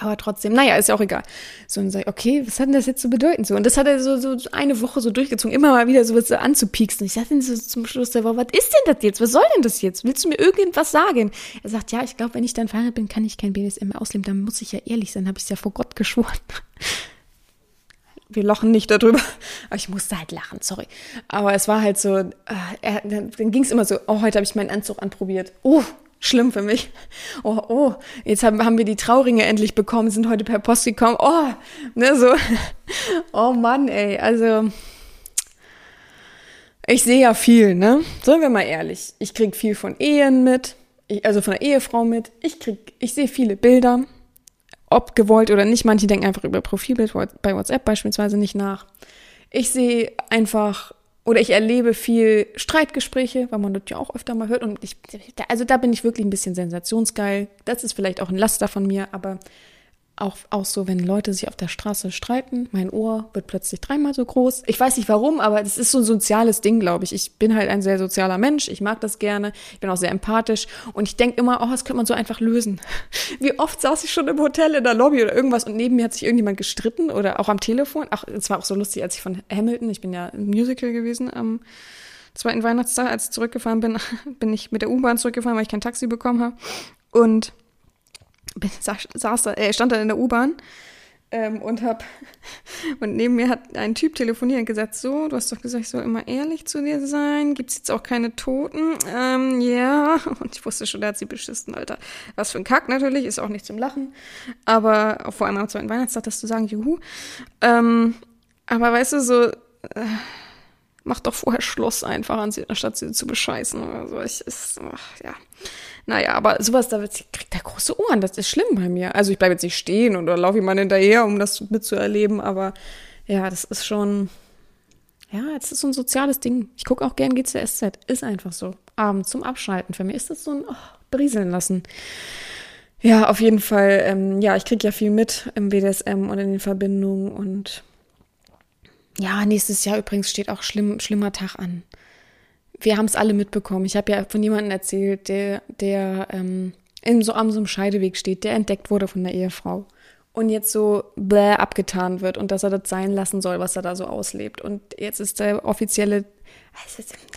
Aber trotzdem, naja, ist ja auch egal. So, und sag ich, okay, was hat denn das jetzt zu bedeuten? So, und das hat er so, so eine Woche so durchgezogen, immer mal wieder so was anzupieksen. Ich sagte so zum Schluss der Woche, was ist denn das jetzt? Was soll denn das jetzt? Willst du mir irgendwas sagen? Er sagt, ja, ich glaube, wenn ich dann verheiratet bin, kann ich kein BDSM mehr ausleben. Dann muss ich ja ehrlich sein, habe ich es ja vor Gott geschworen. Wir lachen nicht darüber. Aber ich musste halt lachen, sorry. Aber es war halt so, äh, er, dann ging es immer so, oh, heute habe ich meinen Anzug anprobiert. Oh, schlimm für mich. Oh, oh, jetzt haben, haben wir die Trauringe endlich bekommen, sind heute per Post gekommen. Oh, ne, so. Oh Mann, ey, also. Ich sehe ja viel, ne? Sollen wir mal ehrlich. Ich krieg viel von Ehen mit, ich, also von der Ehefrau mit. Ich krieg, ich sehe viele Bilder, ob gewollt oder nicht. Manche denken einfach über Profilbild bei WhatsApp beispielsweise nicht nach. Ich sehe einfach oder ich erlebe viel Streitgespräche, weil man das ja auch öfter mal hört. Und ich, also da bin ich wirklich ein bisschen sensationsgeil. Das ist vielleicht auch ein Laster von mir, aber auch, auch so, wenn Leute sich auf der Straße streiten, mein Ohr wird plötzlich dreimal so groß. Ich weiß nicht warum, aber das ist so ein soziales Ding, glaube ich. Ich bin halt ein sehr sozialer Mensch. Ich mag das gerne. Ich bin auch sehr empathisch. Und ich denke immer, oh, das könnte man so einfach lösen. Wie oft saß ich schon im Hotel in der Lobby oder irgendwas und neben mir hat sich irgendjemand gestritten oder auch am Telefon. Ach, es war auch so lustig, als ich von Hamilton, ich bin ja im Musical gewesen am zweiten Weihnachtstag, als ich zurückgefahren bin, bin ich mit der U-Bahn zurückgefahren, weil ich kein Taxi bekommen habe. Und saß da, äh, stand da in der U-Bahn ähm, und hab und neben mir hat ein Typ telefoniert und gesagt, so, du hast doch gesagt, ich soll immer ehrlich zu dir sein, gibt's jetzt auch keine Toten? Ähm, ja, und ich wusste schon, der hat sie beschissen, Alter. Was für ein Kack natürlich, ist auch nicht zum Lachen, aber vor allem am zweiten Weihnachtstag, das zu sagen, juhu. Ähm, aber weißt du, so, äh, mach doch vorher Schluss einfach, anstatt sie zu bescheißen oder so. Ich, ist, ach, ja. Naja, aber sowas, da kriegt er große Ohren. Das ist schlimm bei mir. Also ich bleibe jetzt nicht stehen oder laufe jemand hinterher, um das mitzuerleben, aber ja, das ist schon, ja, es ist so ein soziales Ding. Ich gucke auch gern GCSZ. Ist einfach so. Abends zum Abschalten. Für mich ist das so ein oh, Brieseln lassen. Ja, auf jeden Fall. Ähm, ja, ich kriege ja viel mit im BDSM und in den Verbindungen und ja, nächstes Jahr übrigens steht auch schlimm, schlimmer Tag an wir haben es alle mitbekommen. Ich habe ja von jemandem erzählt, der, der ähm, in so am so einem Scheideweg steht, der entdeckt wurde von der Ehefrau und jetzt so bläh abgetan wird und dass er das sein lassen soll, was er da so auslebt. Und jetzt ist der offizielle,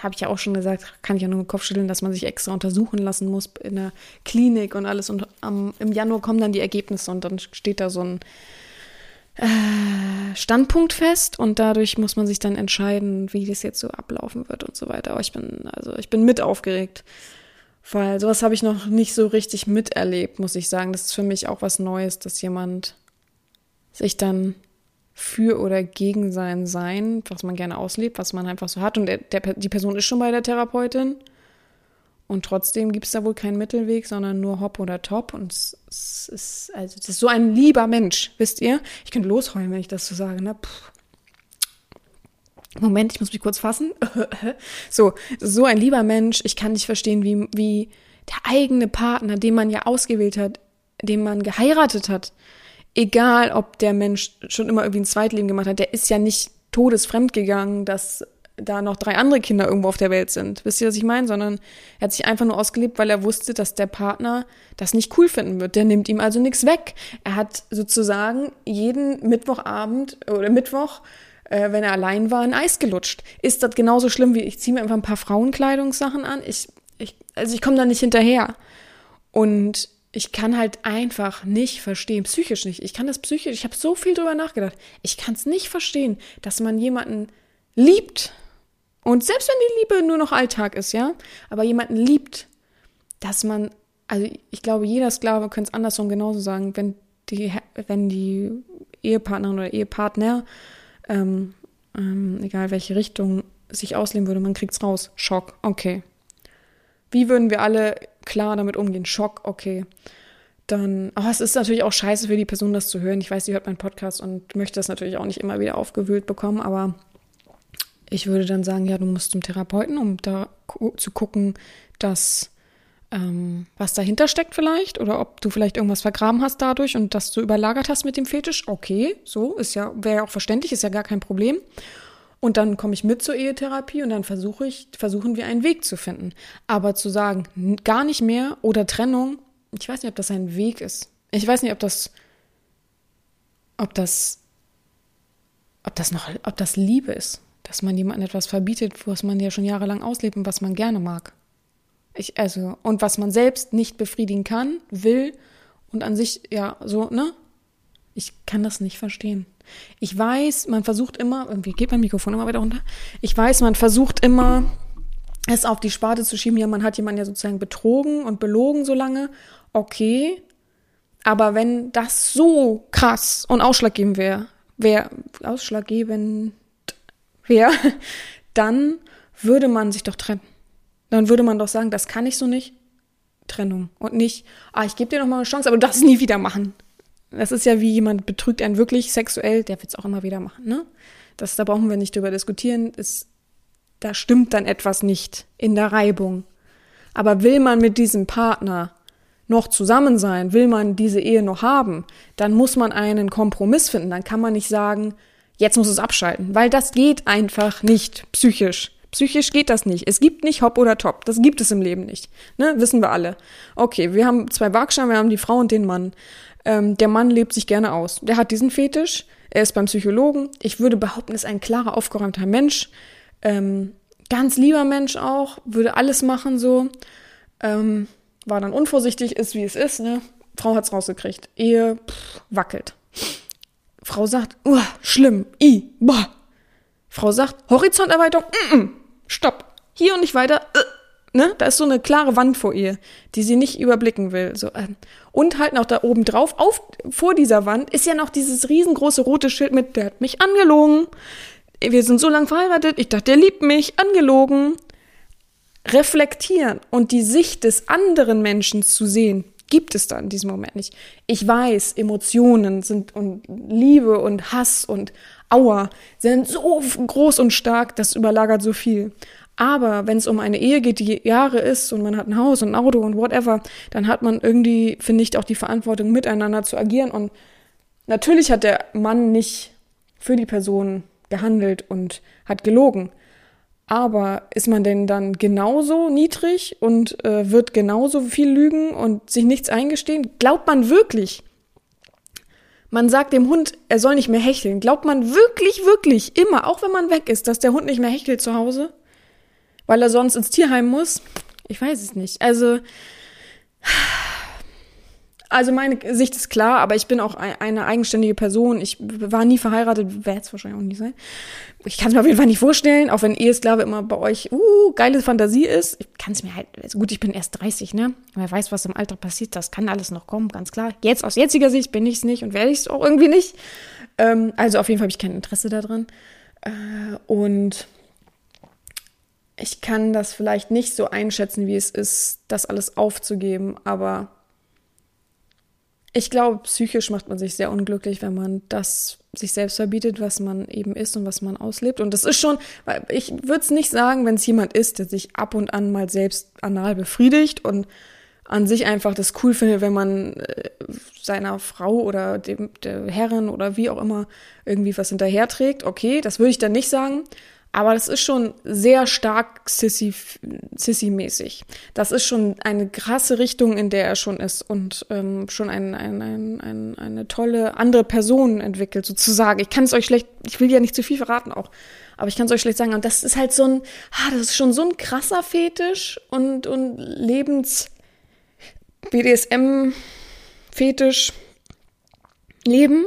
habe ich ja auch schon gesagt, kann ich ja nur den Kopf schütteln, dass man sich extra untersuchen lassen muss in der Klinik und alles. Und am, im Januar kommen dann die Ergebnisse und dann steht da so ein äh, Standpunkt fest und dadurch muss man sich dann entscheiden, wie das jetzt so ablaufen wird und so weiter. Aber ich bin, also ich bin mit aufgeregt. Weil sowas habe ich noch nicht so richtig miterlebt, muss ich sagen. Das ist für mich auch was Neues, dass jemand sich dann für oder gegen sein Sein, was man gerne auslebt, was man einfach so hat. Und der, der, die Person ist schon bei der Therapeutin. Und trotzdem gibt es da wohl keinen Mittelweg, sondern nur Hop oder Top. Und es, es ist, also, das ist so ein lieber Mensch, wisst ihr? Ich könnte losheulen, wenn ich das so sage, ne? Moment, ich muss mich kurz fassen. so, so ein lieber Mensch. Ich kann nicht verstehen, wie, wie der eigene Partner, den man ja ausgewählt hat, den man geheiratet hat, egal ob der Mensch schon immer irgendwie ein Zweitleben gemacht hat, der ist ja nicht todesfremd gegangen, dass da noch drei andere Kinder irgendwo auf der Welt sind. Wisst ihr, was ich meine? Sondern er hat sich einfach nur ausgelebt, weil er wusste, dass der Partner das nicht cool finden wird. Der nimmt ihm also nichts weg. Er hat sozusagen jeden Mittwochabend oder Mittwoch, äh, wenn er allein war, ein Eis gelutscht. Ist das genauso schlimm wie ich ziehe mir einfach ein paar Frauenkleidungssachen an? Ich, ich, also ich komme da nicht hinterher. Und ich kann halt einfach nicht verstehen, psychisch nicht. Ich kann das psychisch, ich habe so viel drüber nachgedacht. Ich kann es nicht verstehen, dass man jemanden liebt. Und selbst wenn die Liebe nur noch Alltag ist, ja, aber jemanden liebt, dass man, also ich glaube, jeder Sklave könnte es andersrum genauso sagen, wenn die, wenn die Ehepartnerin oder Ehepartner, ähm, ähm, egal welche Richtung, sich ausleben würde, man kriegt's raus. Schock, okay. Wie würden wir alle klar damit umgehen? Schock, okay. Dann, oh, es ist natürlich auch scheiße für die Person, das zu hören. Ich weiß, sie hört meinen Podcast und möchte das natürlich auch nicht immer wieder aufgewühlt bekommen, aber ich würde dann sagen, ja, du musst zum Therapeuten, um da zu gucken, dass ähm, was dahinter steckt vielleicht oder ob du vielleicht irgendwas vergraben hast dadurch und das du überlagert hast mit dem Fetisch. Okay, so ist ja wäre ja auch verständlich, ist ja gar kein Problem. Und dann komme ich mit zur Ehetherapie und dann versuche ich, versuchen wir einen Weg zu finden. Aber zu sagen, gar nicht mehr oder Trennung, ich weiß nicht, ob das ein Weg ist. Ich weiß nicht, ob das, ob das, ob das noch, ob das Liebe ist, dass man jemandem etwas verbietet, was man ja schon jahrelang auslebt und was man gerne mag. Ich, also, und was man selbst nicht befriedigen kann, will und an sich, ja, so, ne? Ich kann das nicht verstehen. Ich weiß, man versucht immer, irgendwie geht mein Mikrofon immer weiter runter. Ich weiß, man versucht immer, es auf die Sparte zu schieben. Ja, man hat jemanden ja sozusagen betrogen und belogen so lange. Okay. Aber wenn das so krass und ausschlaggebend wäre, wäre, ausschlaggebend wäre, dann würde man sich doch trennen. Dann würde man doch sagen, das kann ich so nicht. Trennung. Und nicht, ah, ich gebe dir noch mal eine Chance, aber du darfst es nie wieder machen. Das ist ja wie jemand betrügt einen wirklich sexuell, der wird es auch immer wieder machen, ne? Das, da brauchen wir nicht drüber diskutieren. Es, da stimmt dann etwas nicht in der Reibung. Aber will man mit diesem Partner noch zusammen sein, will man diese Ehe noch haben, dann muss man einen Kompromiss finden. Dann kann man nicht sagen, jetzt muss es abschalten, weil das geht einfach nicht psychisch. Psychisch geht das nicht. Es gibt nicht Hop oder Top. Das gibt es im Leben nicht. Ne? Wissen wir alle. Okay, wir haben zwei Waagschalen, wir haben die Frau und den Mann. Ähm, der Mann lebt sich gerne aus. Der hat diesen Fetisch. Er ist beim Psychologen. Ich würde behaupten, ist ein klarer, aufgeräumter Mensch. Ähm, ganz lieber Mensch auch. Würde alles machen so. Ähm, war dann unvorsichtig, ist wie es ist. Ne? Frau hat's rausgekriegt. Ehe pff, wackelt. Frau sagt, uh, schlimm, i, boah. Frau sagt, Horizonterweiterung, mm, mm, stopp. Hier und nicht weiter. Uh ne, da ist so eine klare Wand vor ihr, die sie nicht überblicken will. So, ähm. Und halt noch da oben drauf, auf, vor dieser Wand, ist ja noch dieses riesengroße rote Schild mit, der hat mich angelogen. Wir sind so lange verheiratet, ich dachte, der liebt mich, angelogen. Reflektieren und die Sicht des anderen Menschen zu sehen, gibt es da in diesem Moment nicht. Ich weiß, Emotionen sind und Liebe und Hass und Aua sind so groß und stark, das überlagert so viel. Aber wenn es um eine Ehe geht, die Jahre ist und man hat ein Haus und ein Auto und whatever, dann hat man irgendwie, finde ich, auch die Verantwortung, miteinander zu agieren. Und natürlich hat der Mann nicht für die Person gehandelt und hat gelogen. Aber ist man denn dann genauso niedrig und äh, wird genauso viel lügen und sich nichts eingestehen? Glaubt man wirklich? Man sagt dem Hund, er soll nicht mehr hecheln. Glaubt man wirklich, wirklich immer, auch wenn man weg ist, dass der Hund nicht mehr hechelt zu Hause? weil er sonst ins Tierheim muss? Ich weiß es nicht. Also, also meine Sicht ist klar, aber ich bin auch eine eigenständige Person. Ich war nie verheiratet, werde es wahrscheinlich auch nie sein. Ich kann es mir auf jeden Fall nicht vorstellen, auch wenn Ehesklave immer bei euch, uh, geile Fantasie ist. Ich kann es mir halt, also gut, ich bin erst 30, ne? Wer weiß, was im Alter passiert, das kann alles noch kommen, ganz klar. Jetzt aus jetziger Sicht bin ich es nicht und werde ich es auch irgendwie nicht. Ähm, also auf jeden Fall habe ich kein Interesse daran. Äh, und ich kann das vielleicht nicht so einschätzen, wie es ist, das alles aufzugeben, aber ich glaube, psychisch macht man sich sehr unglücklich, wenn man das sich selbst verbietet, was man eben ist und was man auslebt. Und das ist schon, ich würde es nicht sagen, wenn es jemand ist, der sich ab und an mal selbst anal befriedigt und an sich einfach das cool findet, wenn man äh, seiner Frau oder dem, der Herrin oder wie auch immer irgendwie was hinterherträgt. Okay, das würde ich dann nicht sagen. Aber das ist schon sehr stark Sissy-mäßig. Das ist schon eine krasse Richtung, in der er schon ist und ähm, schon ein, ein, ein, ein, eine tolle andere Person entwickelt, sozusagen. Ich kann es euch schlecht, ich will ja nicht zu viel verraten auch, aber ich kann es euch schlecht sagen. Und das ist halt so ein, ah, das ist schon so ein krasser Fetisch und, und Lebens BDSM-Fetisch Leben,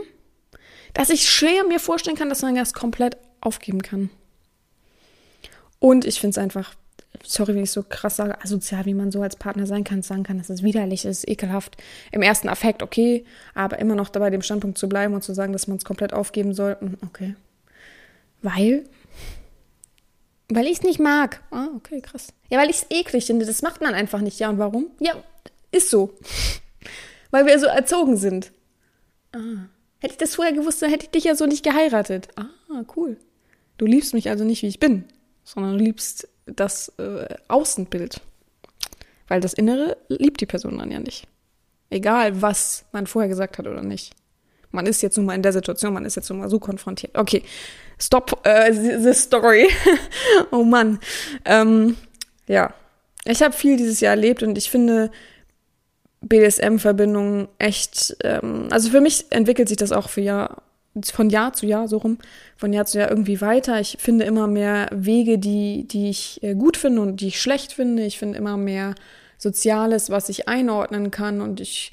dass ich schwer mir vorstellen kann, dass man das komplett aufgeben kann. Und ich finde es einfach, sorry, wenn ich so krass sage, asozial, wie man so als Partner sein kann, sagen kann, dass es widerlich ist, ekelhaft. Im ersten Affekt, okay, aber immer noch dabei dem Standpunkt zu bleiben und zu sagen, dass man es komplett aufgeben soll, hm, okay. Weil? Weil ich es nicht mag. Ah, okay, krass. Ja, weil ich es eklig finde. Das macht man einfach nicht. Ja, und warum? Ja, ist so. weil wir so erzogen sind. Ah. Hätte ich das vorher gewusst, dann hätte ich dich ja so nicht geheiratet. Ah, cool. Du liebst mich also nicht, wie ich bin sondern du liebst das äh, Außenbild. Weil das Innere liebt die Person dann ja nicht. Egal, was man vorher gesagt hat oder nicht. Man ist jetzt nun mal in der Situation, man ist jetzt nun mal so konfrontiert. Okay, stop uh, the story. oh Mann. Ähm, ja, ich habe viel dieses Jahr erlebt und ich finde BDSM-Verbindungen echt, ähm, also für mich entwickelt sich das auch für Jahr, von Jahr zu Jahr so rum, von Jahr zu Jahr irgendwie weiter. Ich finde immer mehr Wege, die, die ich äh, gut finde und die ich schlecht finde. Ich finde immer mehr Soziales, was ich einordnen kann und ich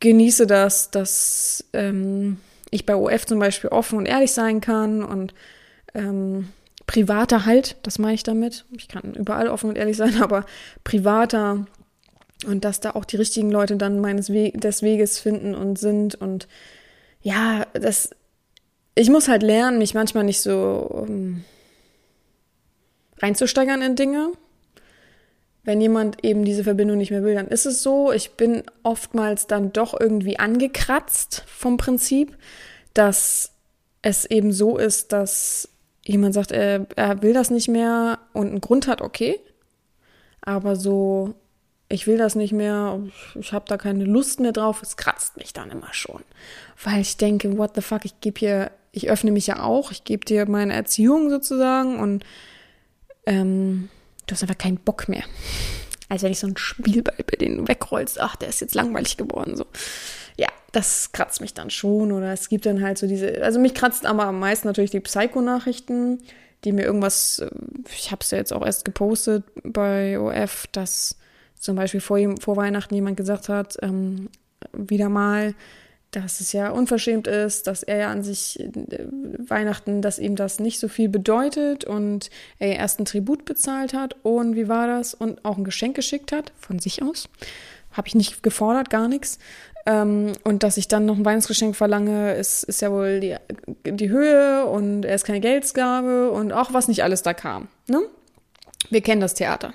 genieße das, dass ähm, ich bei OF zum Beispiel offen und ehrlich sein kann und ähm, privater halt, das meine ich damit. Ich kann überall offen und ehrlich sein, aber privater und dass da auch die richtigen Leute dann meines We des Weges finden und sind und ja, das, ich muss halt lernen, mich manchmal nicht so um, ähm, reinzusteigern in Dinge. Wenn jemand eben diese Verbindung nicht mehr will, dann ist es so. Ich bin oftmals dann doch irgendwie angekratzt vom Prinzip, dass es eben so ist, dass jemand sagt, er, er will das nicht mehr und einen Grund hat, okay. Aber so ich will das nicht mehr, ich habe da keine Lust mehr drauf, es kratzt mich dann immer schon. Weil ich denke, what the fuck, ich gebe hier, ich öffne mich ja auch, ich gebe dir meine Erziehung sozusagen und ähm, du hast einfach keinen Bock mehr. Als wenn ich so ein Spielball bei denen wegrollst, ach, der ist jetzt langweilig geworden, so. Ja, das kratzt mich dann schon oder es gibt dann halt so diese, also mich kratzt aber am meisten natürlich die Psycho-Nachrichten, die mir irgendwas, äh, ich habe es ja jetzt auch erst gepostet bei OF, dass zum Beispiel vor, vor Weihnachten jemand gesagt hat, ähm, wieder mal, dass es ja unverschämt ist, dass er ja an sich äh, Weihnachten, dass ihm das nicht so viel bedeutet und er erst einen Tribut bezahlt hat und wie war das und auch ein Geschenk geschickt hat von sich aus. Habe ich nicht gefordert, gar nichts. Ähm, und dass ich dann noch ein Weihnachtsgeschenk verlange, ist, ist ja wohl die, die Höhe und er ist keine Geldsgabe und auch was nicht alles da kam. Ne? Wir kennen das Theater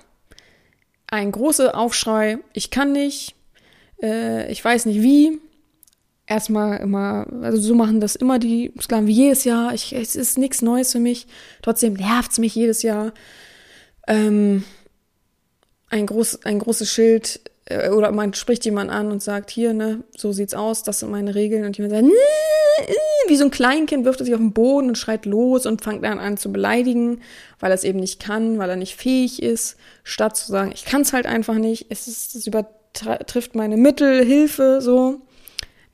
ein großer Aufschrei, ich kann nicht, äh, ich weiß nicht wie. Erstmal immer, also so machen das immer die Sklaven wie jedes Jahr. Ich, es ist nichts Neues für mich. Trotzdem nervt es mich jedes Jahr. Ähm, ein, groß, ein großes Schild oder man spricht jemand an und sagt, hier, ne, so sieht's aus, das sind meine Regeln. Und jemand sagt, wie so ein Kleinkind wirft er sich auf den Boden und schreit los und fängt dann an zu beleidigen, weil er es eben nicht kann, weil er nicht fähig ist, statt zu sagen, ich kann es halt einfach nicht, es ist, es übertrifft meine Mittel, Hilfe, so.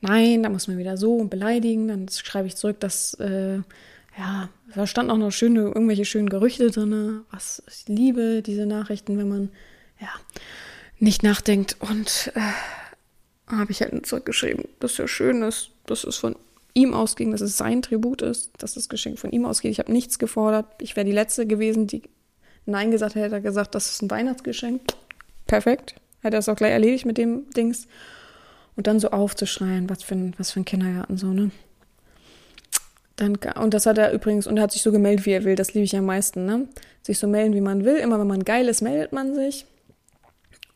Nein, da muss man wieder so beleidigen, dann schreibe ich zurück, dass, äh, ja, da stand auch noch schöne, irgendwelche schönen Gerüchte drin, was ich liebe, diese Nachrichten, wenn man, ja, nicht nachdenkt und äh, habe ich halt zurückgeschrieben, dass ja schön ist, dass es von ihm ausging, dass es sein Tribut ist, dass das Geschenk von ihm ausgeht. Ich habe nichts gefordert. Ich wäre die Letzte gewesen, die Nein gesagt hätte. Er gesagt, das ist ein Weihnachtsgeschenk. Perfekt. Hätte er es auch gleich erledigt mit dem Dings. Und dann so aufzuschreien, was für ein, was für ein Kindergarten so, ne? Dann, und das hat er übrigens, und er hat sich so gemeldet, wie er will. Das liebe ich am meisten, ne? Sich so melden, wie man will. Immer wenn man geil ist, meldet man sich.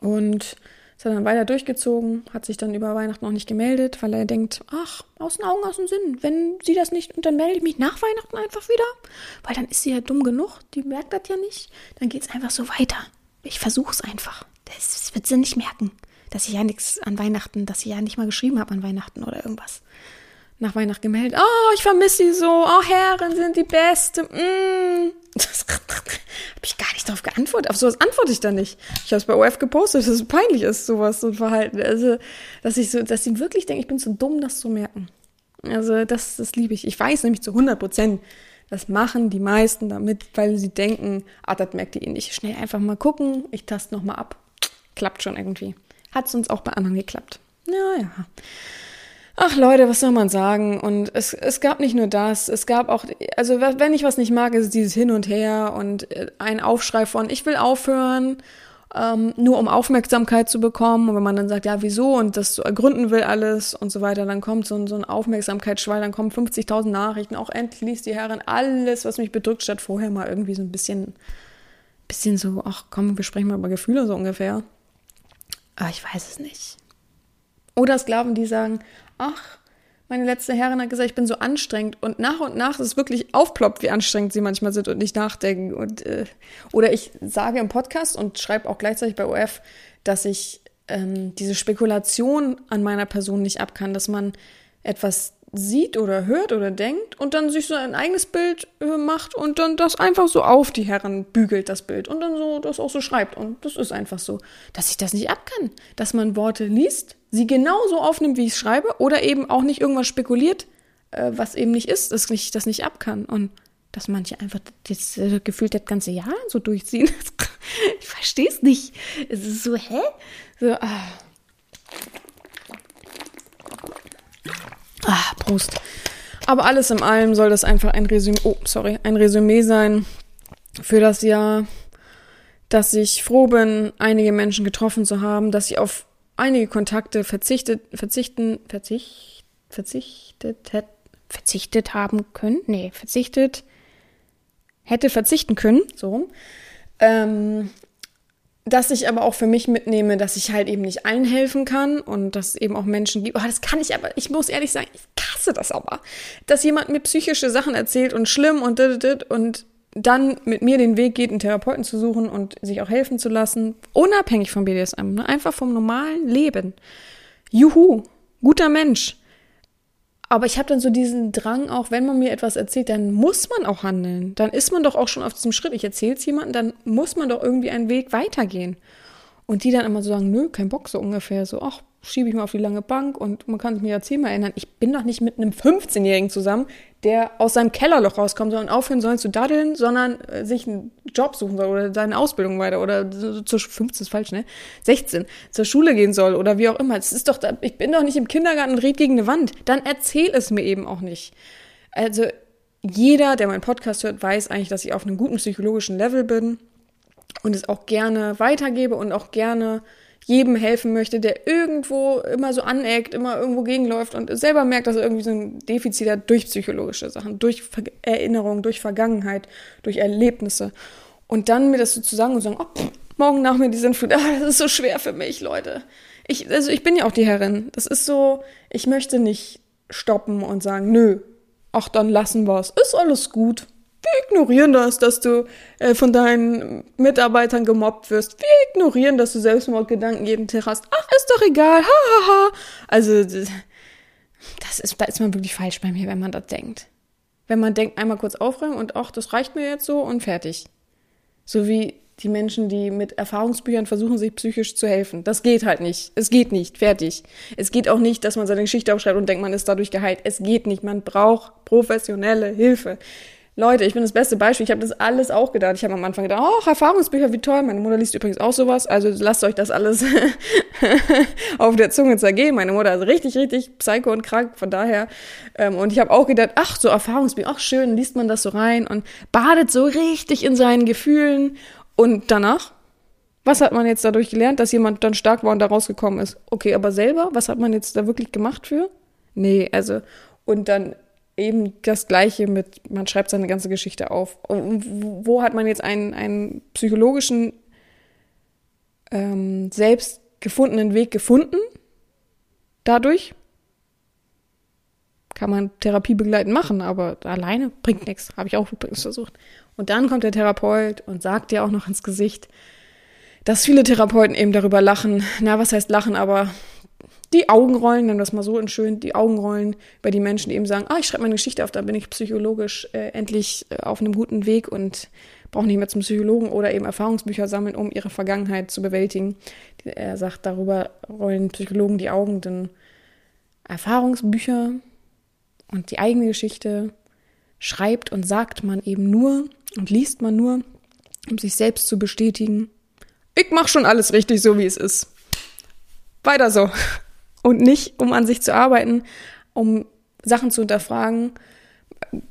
Und ist dann weiter durchgezogen, hat sich dann über Weihnachten noch nicht gemeldet, weil er denkt, ach, aus den Augen, aus dem Sinn. Wenn sie das nicht, und dann melde ich mich nach Weihnachten einfach wieder, weil dann ist sie ja dumm genug, die merkt das ja nicht. Dann geht es einfach so weiter. Ich versuche es einfach. Das wird sie nicht merken, dass ich ja nichts an Weihnachten, dass ich ja nicht mal geschrieben habe an Weihnachten oder irgendwas. Nach Weihnachten gemeldet. Oh, ich vermisse sie so. Oh, Herren sind die Beste. Mm. Das habe ich gar nicht darauf geantwortet. Auf sowas antworte ich da nicht. Ich habe es bei OF gepostet, dass es peinlich ist, sowas, so ein Verhalten. Also, dass ich so, dass sie wirklich denken, ich bin zu dumm, das zu merken. Also, das, das liebe ich. Ich weiß nämlich zu 100 Prozent, das machen die meisten damit, weil sie denken, ah, das merkt ihr eh nicht. Schnell einfach mal gucken, ich taste nochmal ab. Klappt schon irgendwie. Hat es uns auch bei anderen geklappt. Ja, ja. Ach Leute, was soll man sagen? Und es, es gab nicht nur das, es gab auch, also wenn ich was nicht mag, ist es dieses Hin und Her und äh, ein Aufschrei von, ich will aufhören, ähm, nur um Aufmerksamkeit zu bekommen. Und wenn man dann sagt, ja, wieso und das so ergründen will alles und so weiter, dann kommt so ein, so ein Aufmerksamkeitsschwall, dann kommen 50.000 Nachrichten, auch endlich liest die Herren alles, was mich bedrückt, statt vorher mal irgendwie so ein bisschen, bisschen so, ach komm, wir sprechen mal über Gefühle so ungefähr. Aber ich weiß es nicht. Oder Sklaven, die sagen, ach, meine letzte Herrin hat gesagt, ich bin so anstrengend. Und nach und nach ist es wirklich aufploppt, wie anstrengend sie manchmal sind und nicht nachdenken. Und, äh, oder ich sage im Podcast und schreibe auch gleichzeitig bei OF, dass ich ähm, diese Spekulation an meiner Person nicht ab kann, dass man etwas sieht oder hört oder denkt und dann sich so ein eigenes Bild äh, macht und dann das einfach so auf die Herren bügelt, das Bild, und dann so das auch so schreibt. Und das ist einfach so, dass ich das nicht ab kann. Dass man Worte liest, sie genauso aufnimmt, wie ich es schreibe, oder eben auch nicht irgendwas spekuliert, äh, was eben nicht ist, dass ich das nicht ab kann. Und dass manche einfach das, äh, gefühlt das ganze Jahr so durchziehen. ich verstehe es nicht. Es ist so, hä? So, ah. Ah, Prost. Aber alles in allem soll das einfach ein Resümee, oh, sorry, ein Resümee sein für das Jahr, dass ich froh bin, einige Menschen getroffen zu haben, dass ich auf einige Kontakte verzichtet, verzichten, verzicht, verzichtet, hätte, verzichtet haben können, nee, verzichtet, hätte verzichten können, so. Ähm, dass ich aber auch für mich mitnehme, dass ich halt eben nicht allen helfen kann und dass es eben auch Menschen gibt. Oh, das kann ich aber, ich muss ehrlich sagen, ich hasse das aber. Dass jemand mir psychische Sachen erzählt und schlimm und dit, dit, und dann mit mir den Weg geht, einen Therapeuten zu suchen und sich auch helfen zu lassen, unabhängig vom BDSM, ne? einfach vom normalen Leben. Juhu, guter Mensch. Aber ich habe dann so diesen Drang, auch wenn man mir etwas erzählt, dann muss man auch handeln. Dann ist man doch auch schon auf diesem Schritt. Ich erzähle es jemandem, dann muss man doch irgendwie einen Weg weitergehen. Und die dann immer so sagen, nö, kein Bock so ungefähr. So, ach, schiebe ich mal auf die lange Bank und man kann sich mir ja zehnmal erinnern, ich bin doch nicht mit einem 15-Jährigen zusammen, der aus seinem Kellerloch rauskommt und aufhören soll zu daddeln, sondern äh, sich einen Job suchen soll oder seine Ausbildung weiter oder zur 15 ist falsch, ne? 16 zur Schule gehen soll oder wie auch immer. Es ist doch, ich bin doch nicht im Kindergarten und red gegen eine Wand. Dann erzähl es mir eben auch nicht. Also jeder, der meinen Podcast hört, weiß eigentlich, dass ich auf einem guten psychologischen Level bin und es auch gerne weitergebe und auch gerne jedem helfen möchte, der irgendwo immer so aneckt, immer irgendwo gegenläuft und selber merkt, dass er irgendwie so ein Defizit hat durch psychologische Sachen, durch Ver Erinnerung, durch Vergangenheit, durch Erlebnisse. Und dann mir das so zu sagen und sagen, oh, pff, morgen nach mir die Sintflut, ah, das ist so schwer für mich, Leute. Ich, also ich bin ja auch die Herrin. Das ist so, ich möchte nicht stoppen und sagen, nö, ach, dann lassen wir's. Ist alles gut. Wir ignorieren das, dass du äh, von deinen Mitarbeitern gemobbt wirst. Wir ignorieren, dass du Selbstmordgedanken jeden Tag hast. Ach, ist doch egal. Ha, ha, ha. Also, das ist, da ist man wirklich falsch bei mir, wenn man das denkt. Wenn man denkt, einmal kurz aufräumen und ach, das reicht mir jetzt so und fertig. So wie die Menschen, die mit Erfahrungsbüchern versuchen, sich psychisch zu helfen. Das geht halt nicht. Es geht nicht. Fertig. Es geht auch nicht, dass man seine Geschichte aufschreibt und denkt, man ist dadurch geheilt. Es geht nicht. Man braucht professionelle Hilfe. Leute, ich bin das beste Beispiel. Ich habe das alles auch gedacht. Ich habe am Anfang gedacht, oh, Erfahrungsbücher, wie toll. Meine Mutter liest übrigens auch sowas. Also lasst euch das alles auf der Zunge zergehen. Meine Mutter ist richtig, richtig psycho und krank. Von daher. Ähm, und ich habe auch gedacht, ach, so Erfahrungsbücher, ach schön, liest man das so rein und badet so richtig in seinen Gefühlen. Und danach? Was hat man jetzt dadurch gelernt, dass jemand dann stark war und da rausgekommen ist? Okay, aber selber, was hat man jetzt da wirklich gemacht für? Nee, also, und dann eben das Gleiche mit, man schreibt seine ganze Geschichte auf. Und wo hat man jetzt einen, einen psychologischen, ähm, selbst gefundenen Weg gefunden? Dadurch kann man Therapie begleiten machen, aber alleine bringt nichts. Habe ich auch übrigens versucht. Und dann kommt der Therapeut und sagt dir auch noch ins Gesicht, dass viele Therapeuten eben darüber lachen. Na, was heißt lachen, aber die Augenrollen, nennen wir das mal so in schön, die Augenrollen bei die Menschen, die eben sagen, ah, ich schreibe meine Geschichte auf, da bin ich psychologisch äh, endlich äh, auf einem guten Weg und brauche nicht mehr zum Psychologen oder eben Erfahrungsbücher sammeln, um ihre Vergangenheit zu bewältigen. Er sagt, darüber rollen Psychologen die Augen, denn Erfahrungsbücher und die eigene Geschichte schreibt und sagt man eben nur und liest man nur, um sich selbst zu bestätigen. Ich mache schon alles richtig, so wie es ist. Weiter so und nicht, um an sich zu arbeiten, um Sachen zu hinterfragen.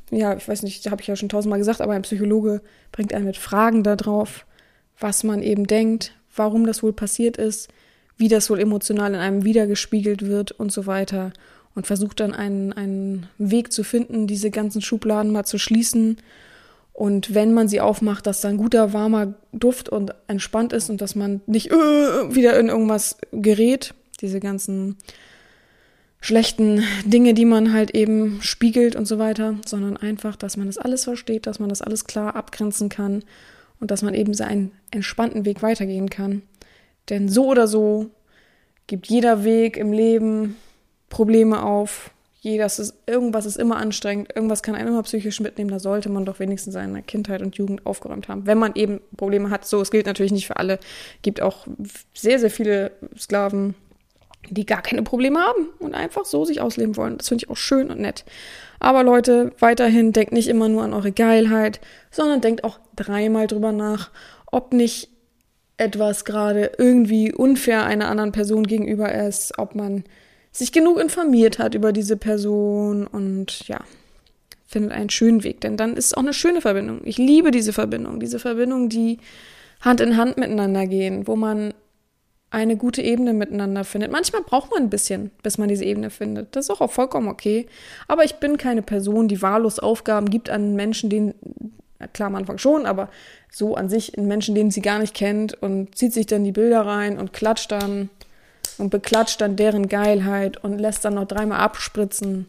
Ja, ich weiß nicht, habe ich ja schon tausendmal gesagt, aber ein Psychologe bringt einen mit Fragen darauf, was man eben denkt, warum das wohl passiert ist, wie das wohl emotional in einem wiedergespiegelt wird und so weiter. Und versucht dann einen, einen Weg zu finden, diese ganzen Schubladen mal zu schließen. Und wenn man sie aufmacht, dass da ein guter, warmer Duft und entspannt ist und dass man nicht äh, wieder in irgendwas gerät, diese ganzen schlechten Dinge, die man halt eben spiegelt und so weiter, sondern einfach, dass man das alles versteht, dass man das alles klar abgrenzen kann und dass man eben seinen entspannten Weg weitergehen kann. Denn so oder so gibt jeder Weg im Leben Probleme auf. Jedes ist, irgendwas ist immer anstrengend, irgendwas kann einen immer psychisch mitnehmen, da sollte man doch wenigstens seine Kindheit und Jugend aufgeräumt haben. Wenn man eben Probleme hat, so, es gilt natürlich nicht für alle, gibt auch sehr, sehr viele Sklaven, die gar keine Probleme haben und einfach so sich ausleben wollen. Das finde ich auch schön und nett. Aber Leute, weiterhin denkt nicht immer nur an eure Geilheit, sondern denkt auch dreimal drüber nach, ob nicht etwas gerade irgendwie unfair einer anderen Person gegenüber ist, ob man sich genug informiert hat über diese Person und ja, findet einen schönen Weg, denn dann ist es auch eine schöne Verbindung. Ich liebe diese Verbindung, diese Verbindung, die Hand in Hand miteinander gehen, wo man eine gute Ebene miteinander findet. Manchmal braucht man ein bisschen, bis man diese Ebene findet. Das ist auch, auch vollkommen okay. Aber ich bin keine Person, die wahllos Aufgaben gibt an Menschen, denen, klar am Anfang schon, aber so an sich in Menschen, denen sie gar nicht kennt und zieht sich dann die Bilder rein und klatscht dann und beklatscht dann deren Geilheit und lässt dann noch dreimal abspritzen.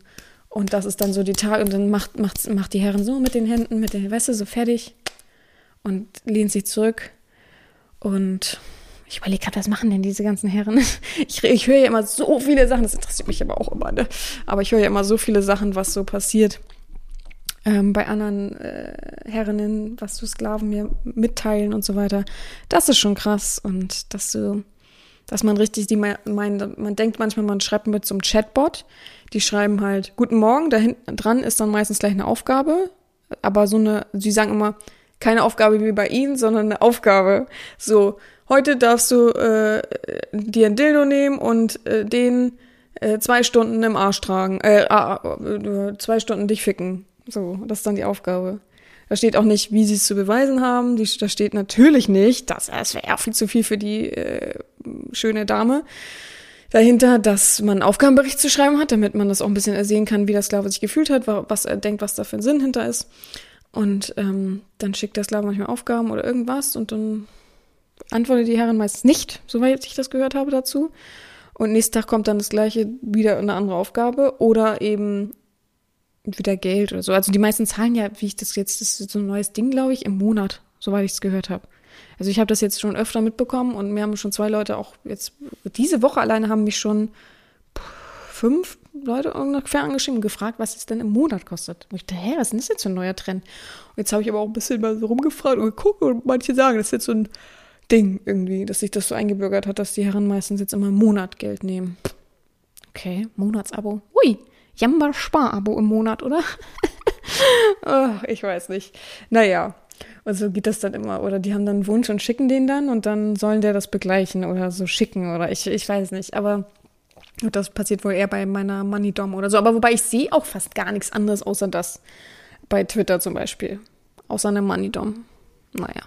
Und das ist dann so die Tag und dann macht, macht, macht die Herren so mit den Händen, mit der Weste so fertig und lehnt sich zurück und ich überlege gerade, was machen denn diese ganzen Herren? Ich, ich höre ja immer so viele Sachen, das interessiert mich aber auch immer, ne? Aber ich höre ja immer so viele Sachen, was so passiert ähm, bei anderen äh, Herrinnen, was so Sklaven mir mitteilen und so weiter. Das ist schon krass und dass so, dass man richtig, die mein, man denkt manchmal, man schreibt mit so einem Chatbot. Die schreiben halt, guten Morgen, da hinten dran ist dann meistens gleich eine Aufgabe, aber so eine, sie sagen immer, keine Aufgabe wie bei Ihnen, sondern eine Aufgabe. So, heute darfst du äh, dir ein Dildo nehmen und äh, den äh, zwei Stunden im Arsch tragen, äh, äh, zwei Stunden dich ficken. So, das ist dann die Aufgabe. Da steht auch nicht, wie sie es zu beweisen haben. Die, da steht natürlich nicht, das, das wäre viel zu viel für die äh, schöne Dame. Dahinter, dass man einen Aufgabenbericht zu schreiben hat, damit man das auch ein bisschen ersehen kann, wie der Sklave sich gefühlt hat, was er denkt, was da für ein Sinn hinter ist. Und ähm, dann schickt der Sklave manchmal Aufgaben oder irgendwas und dann antwortet die Herren meistens nicht, soweit ich das gehört habe dazu. Und nächsten Tag kommt dann das gleiche, wieder eine andere Aufgabe oder eben wieder Geld oder so. Also die meisten zahlen ja, wie ich das jetzt, das ist so ein neues Ding, glaube ich, im Monat, soweit ich es gehört habe. Also ich habe das jetzt schon öfter mitbekommen und mir haben schon zwei Leute auch jetzt, diese Woche alleine haben mich schon fünf Leute ungefähr angeschrieben und gefragt, was es denn im Monat kostet. Und ich dachte, hä, was ist das jetzt für ein neuer Trend? Und jetzt habe ich aber auch ein bisschen mal so rumgefragt und geguckt und manche sagen, das ist jetzt so ein Ding irgendwie, dass sich das so eingebürgert hat, dass die Herren meistens jetzt immer im Monat Geld nehmen. Okay, Monatsabo. Ui, Jamba Spar-Abo im Monat, oder? oh, ich weiß nicht. Naja, und so geht das dann immer. Oder die haben dann einen Wunsch und schicken den dann und dann sollen der das begleichen oder so schicken oder ich, ich weiß nicht. Aber das passiert wohl eher bei meiner Money Dom oder so. Aber wobei ich sehe auch fast gar nichts anderes außer das. Bei Twitter zum Beispiel. Außer einer Money Dom. Naja.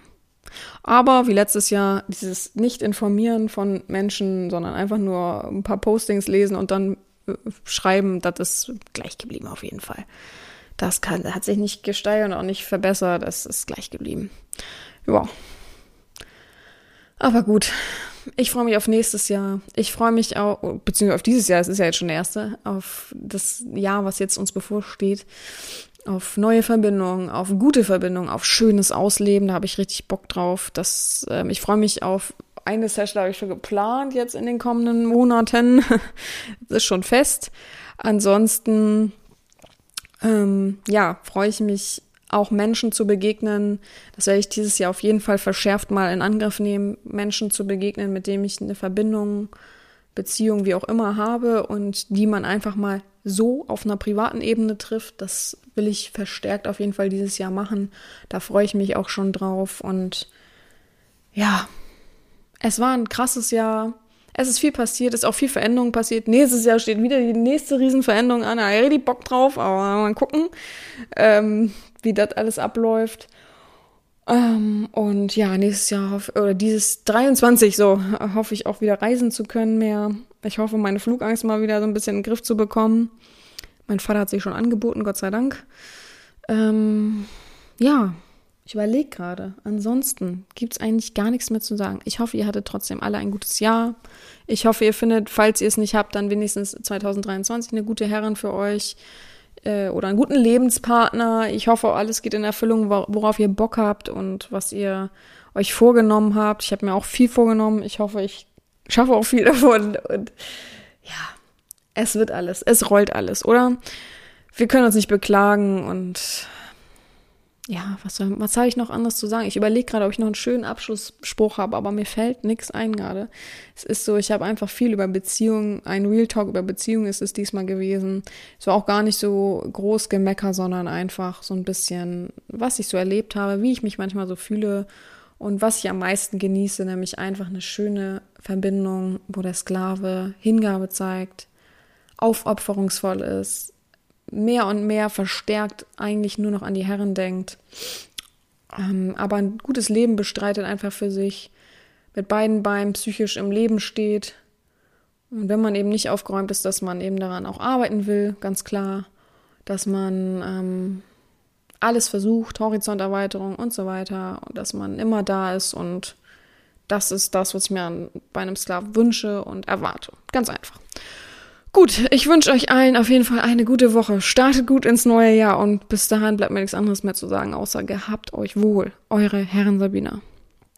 Aber wie letztes Jahr, dieses Nicht-Informieren von Menschen, sondern einfach nur ein paar Postings lesen und dann äh, schreiben, das ist gleich geblieben auf jeden Fall. Das kann, hat sich nicht gesteigert und auch nicht verbessert, das ist gleich geblieben. Ja. Aber gut, ich freue mich auf nächstes Jahr. Ich freue mich auch, beziehungsweise auf dieses Jahr, es ist ja jetzt schon der erste, auf das Jahr, was jetzt uns bevorsteht auf neue Verbindungen, auf gute Verbindungen, auf schönes Ausleben. Da habe ich richtig Bock drauf. Das, ähm, ich freue mich auf eine Session habe ich schon geplant jetzt in den kommenden Monaten. das ist schon fest. Ansonsten, ähm, ja, freue ich mich auch Menschen zu begegnen. Das werde ich dieses Jahr auf jeden Fall verschärft mal in Angriff nehmen, Menschen zu begegnen, mit denen ich eine Verbindung, Beziehung, wie auch immer habe und die man einfach mal so auf einer privaten Ebene trifft. Das will ich verstärkt auf jeden Fall dieses Jahr machen. Da freue ich mich auch schon drauf und ja, es war ein krasses Jahr. Es ist viel passiert, es ist auch viel Veränderung passiert. Nächstes Jahr steht wieder die nächste Riesenveränderung an. Da habe ich Bock drauf, aber mal gucken, ähm, wie das alles abläuft. Ähm, und ja, nächstes Jahr, oder dieses 23 so, hoffe ich auch wieder reisen zu können mehr. Ich hoffe, meine Flugangst mal wieder so ein bisschen in den Griff zu bekommen. Mein Vater hat sich schon angeboten, Gott sei Dank. Ähm, ja, ich überlege gerade. Ansonsten gibt es eigentlich gar nichts mehr zu sagen. Ich hoffe, ihr hattet trotzdem alle ein gutes Jahr. Ich hoffe, ihr findet, falls ihr es nicht habt, dann wenigstens 2023 eine gute Herrin für euch äh, oder einen guten Lebenspartner. Ich hoffe, alles geht in Erfüllung, worauf ihr Bock habt und was ihr euch vorgenommen habt. Ich habe mir auch viel vorgenommen. Ich hoffe, ich schaffe auch viel davon. Und ja, es wird alles. Es rollt alles, oder? Wir können uns nicht beklagen und ja, was, was habe ich noch anderes zu sagen? Ich überlege gerade, ob ich noch einen schönen Abschlussspruch habe, aber mir fällt nichts ein gerade. Es ist so, ich habe einfach viel über Beziehungen, ein Real Talk über Beziehungen ist es diesmal gewesen. Es war auch gar nicht so groß Gemecker, sondern einfach so ein bisschen, was ich so erlebt habe, wie ich mich manchmal so fühle und was ich am meisten genieße, nämlich einfach eine schöne Verbindung, wo der Sklave Hingabe zeigt, aufopferungsvoll ist, mehr und mehr verstärkt eigentlich nur noch an die Herren denkt, ähm, aber ein gutes Leben bestreitet einfach für sich, mit beiden Beinen psychisch im Leben steht. Und wenn man eben nicht aufgeräumt ist, dass man eben daran auch arbeiten will, ganz klar, dass man ähm, alles versucht, Horizonterweiterung und so weiter, und dass man immer da ist und das ist das, was ich mir an, bei einem Sklaven wünsche und erwarte. Ganz einfach. Gut, ich wünsche euch allen auf jeden Fall eine gute Woche. Startet gut ins neue Jahr und bis dahin bleibt mir nichts anderes mehr zu sagen, außer gehabt euch wohl. Eure Herren Sabina.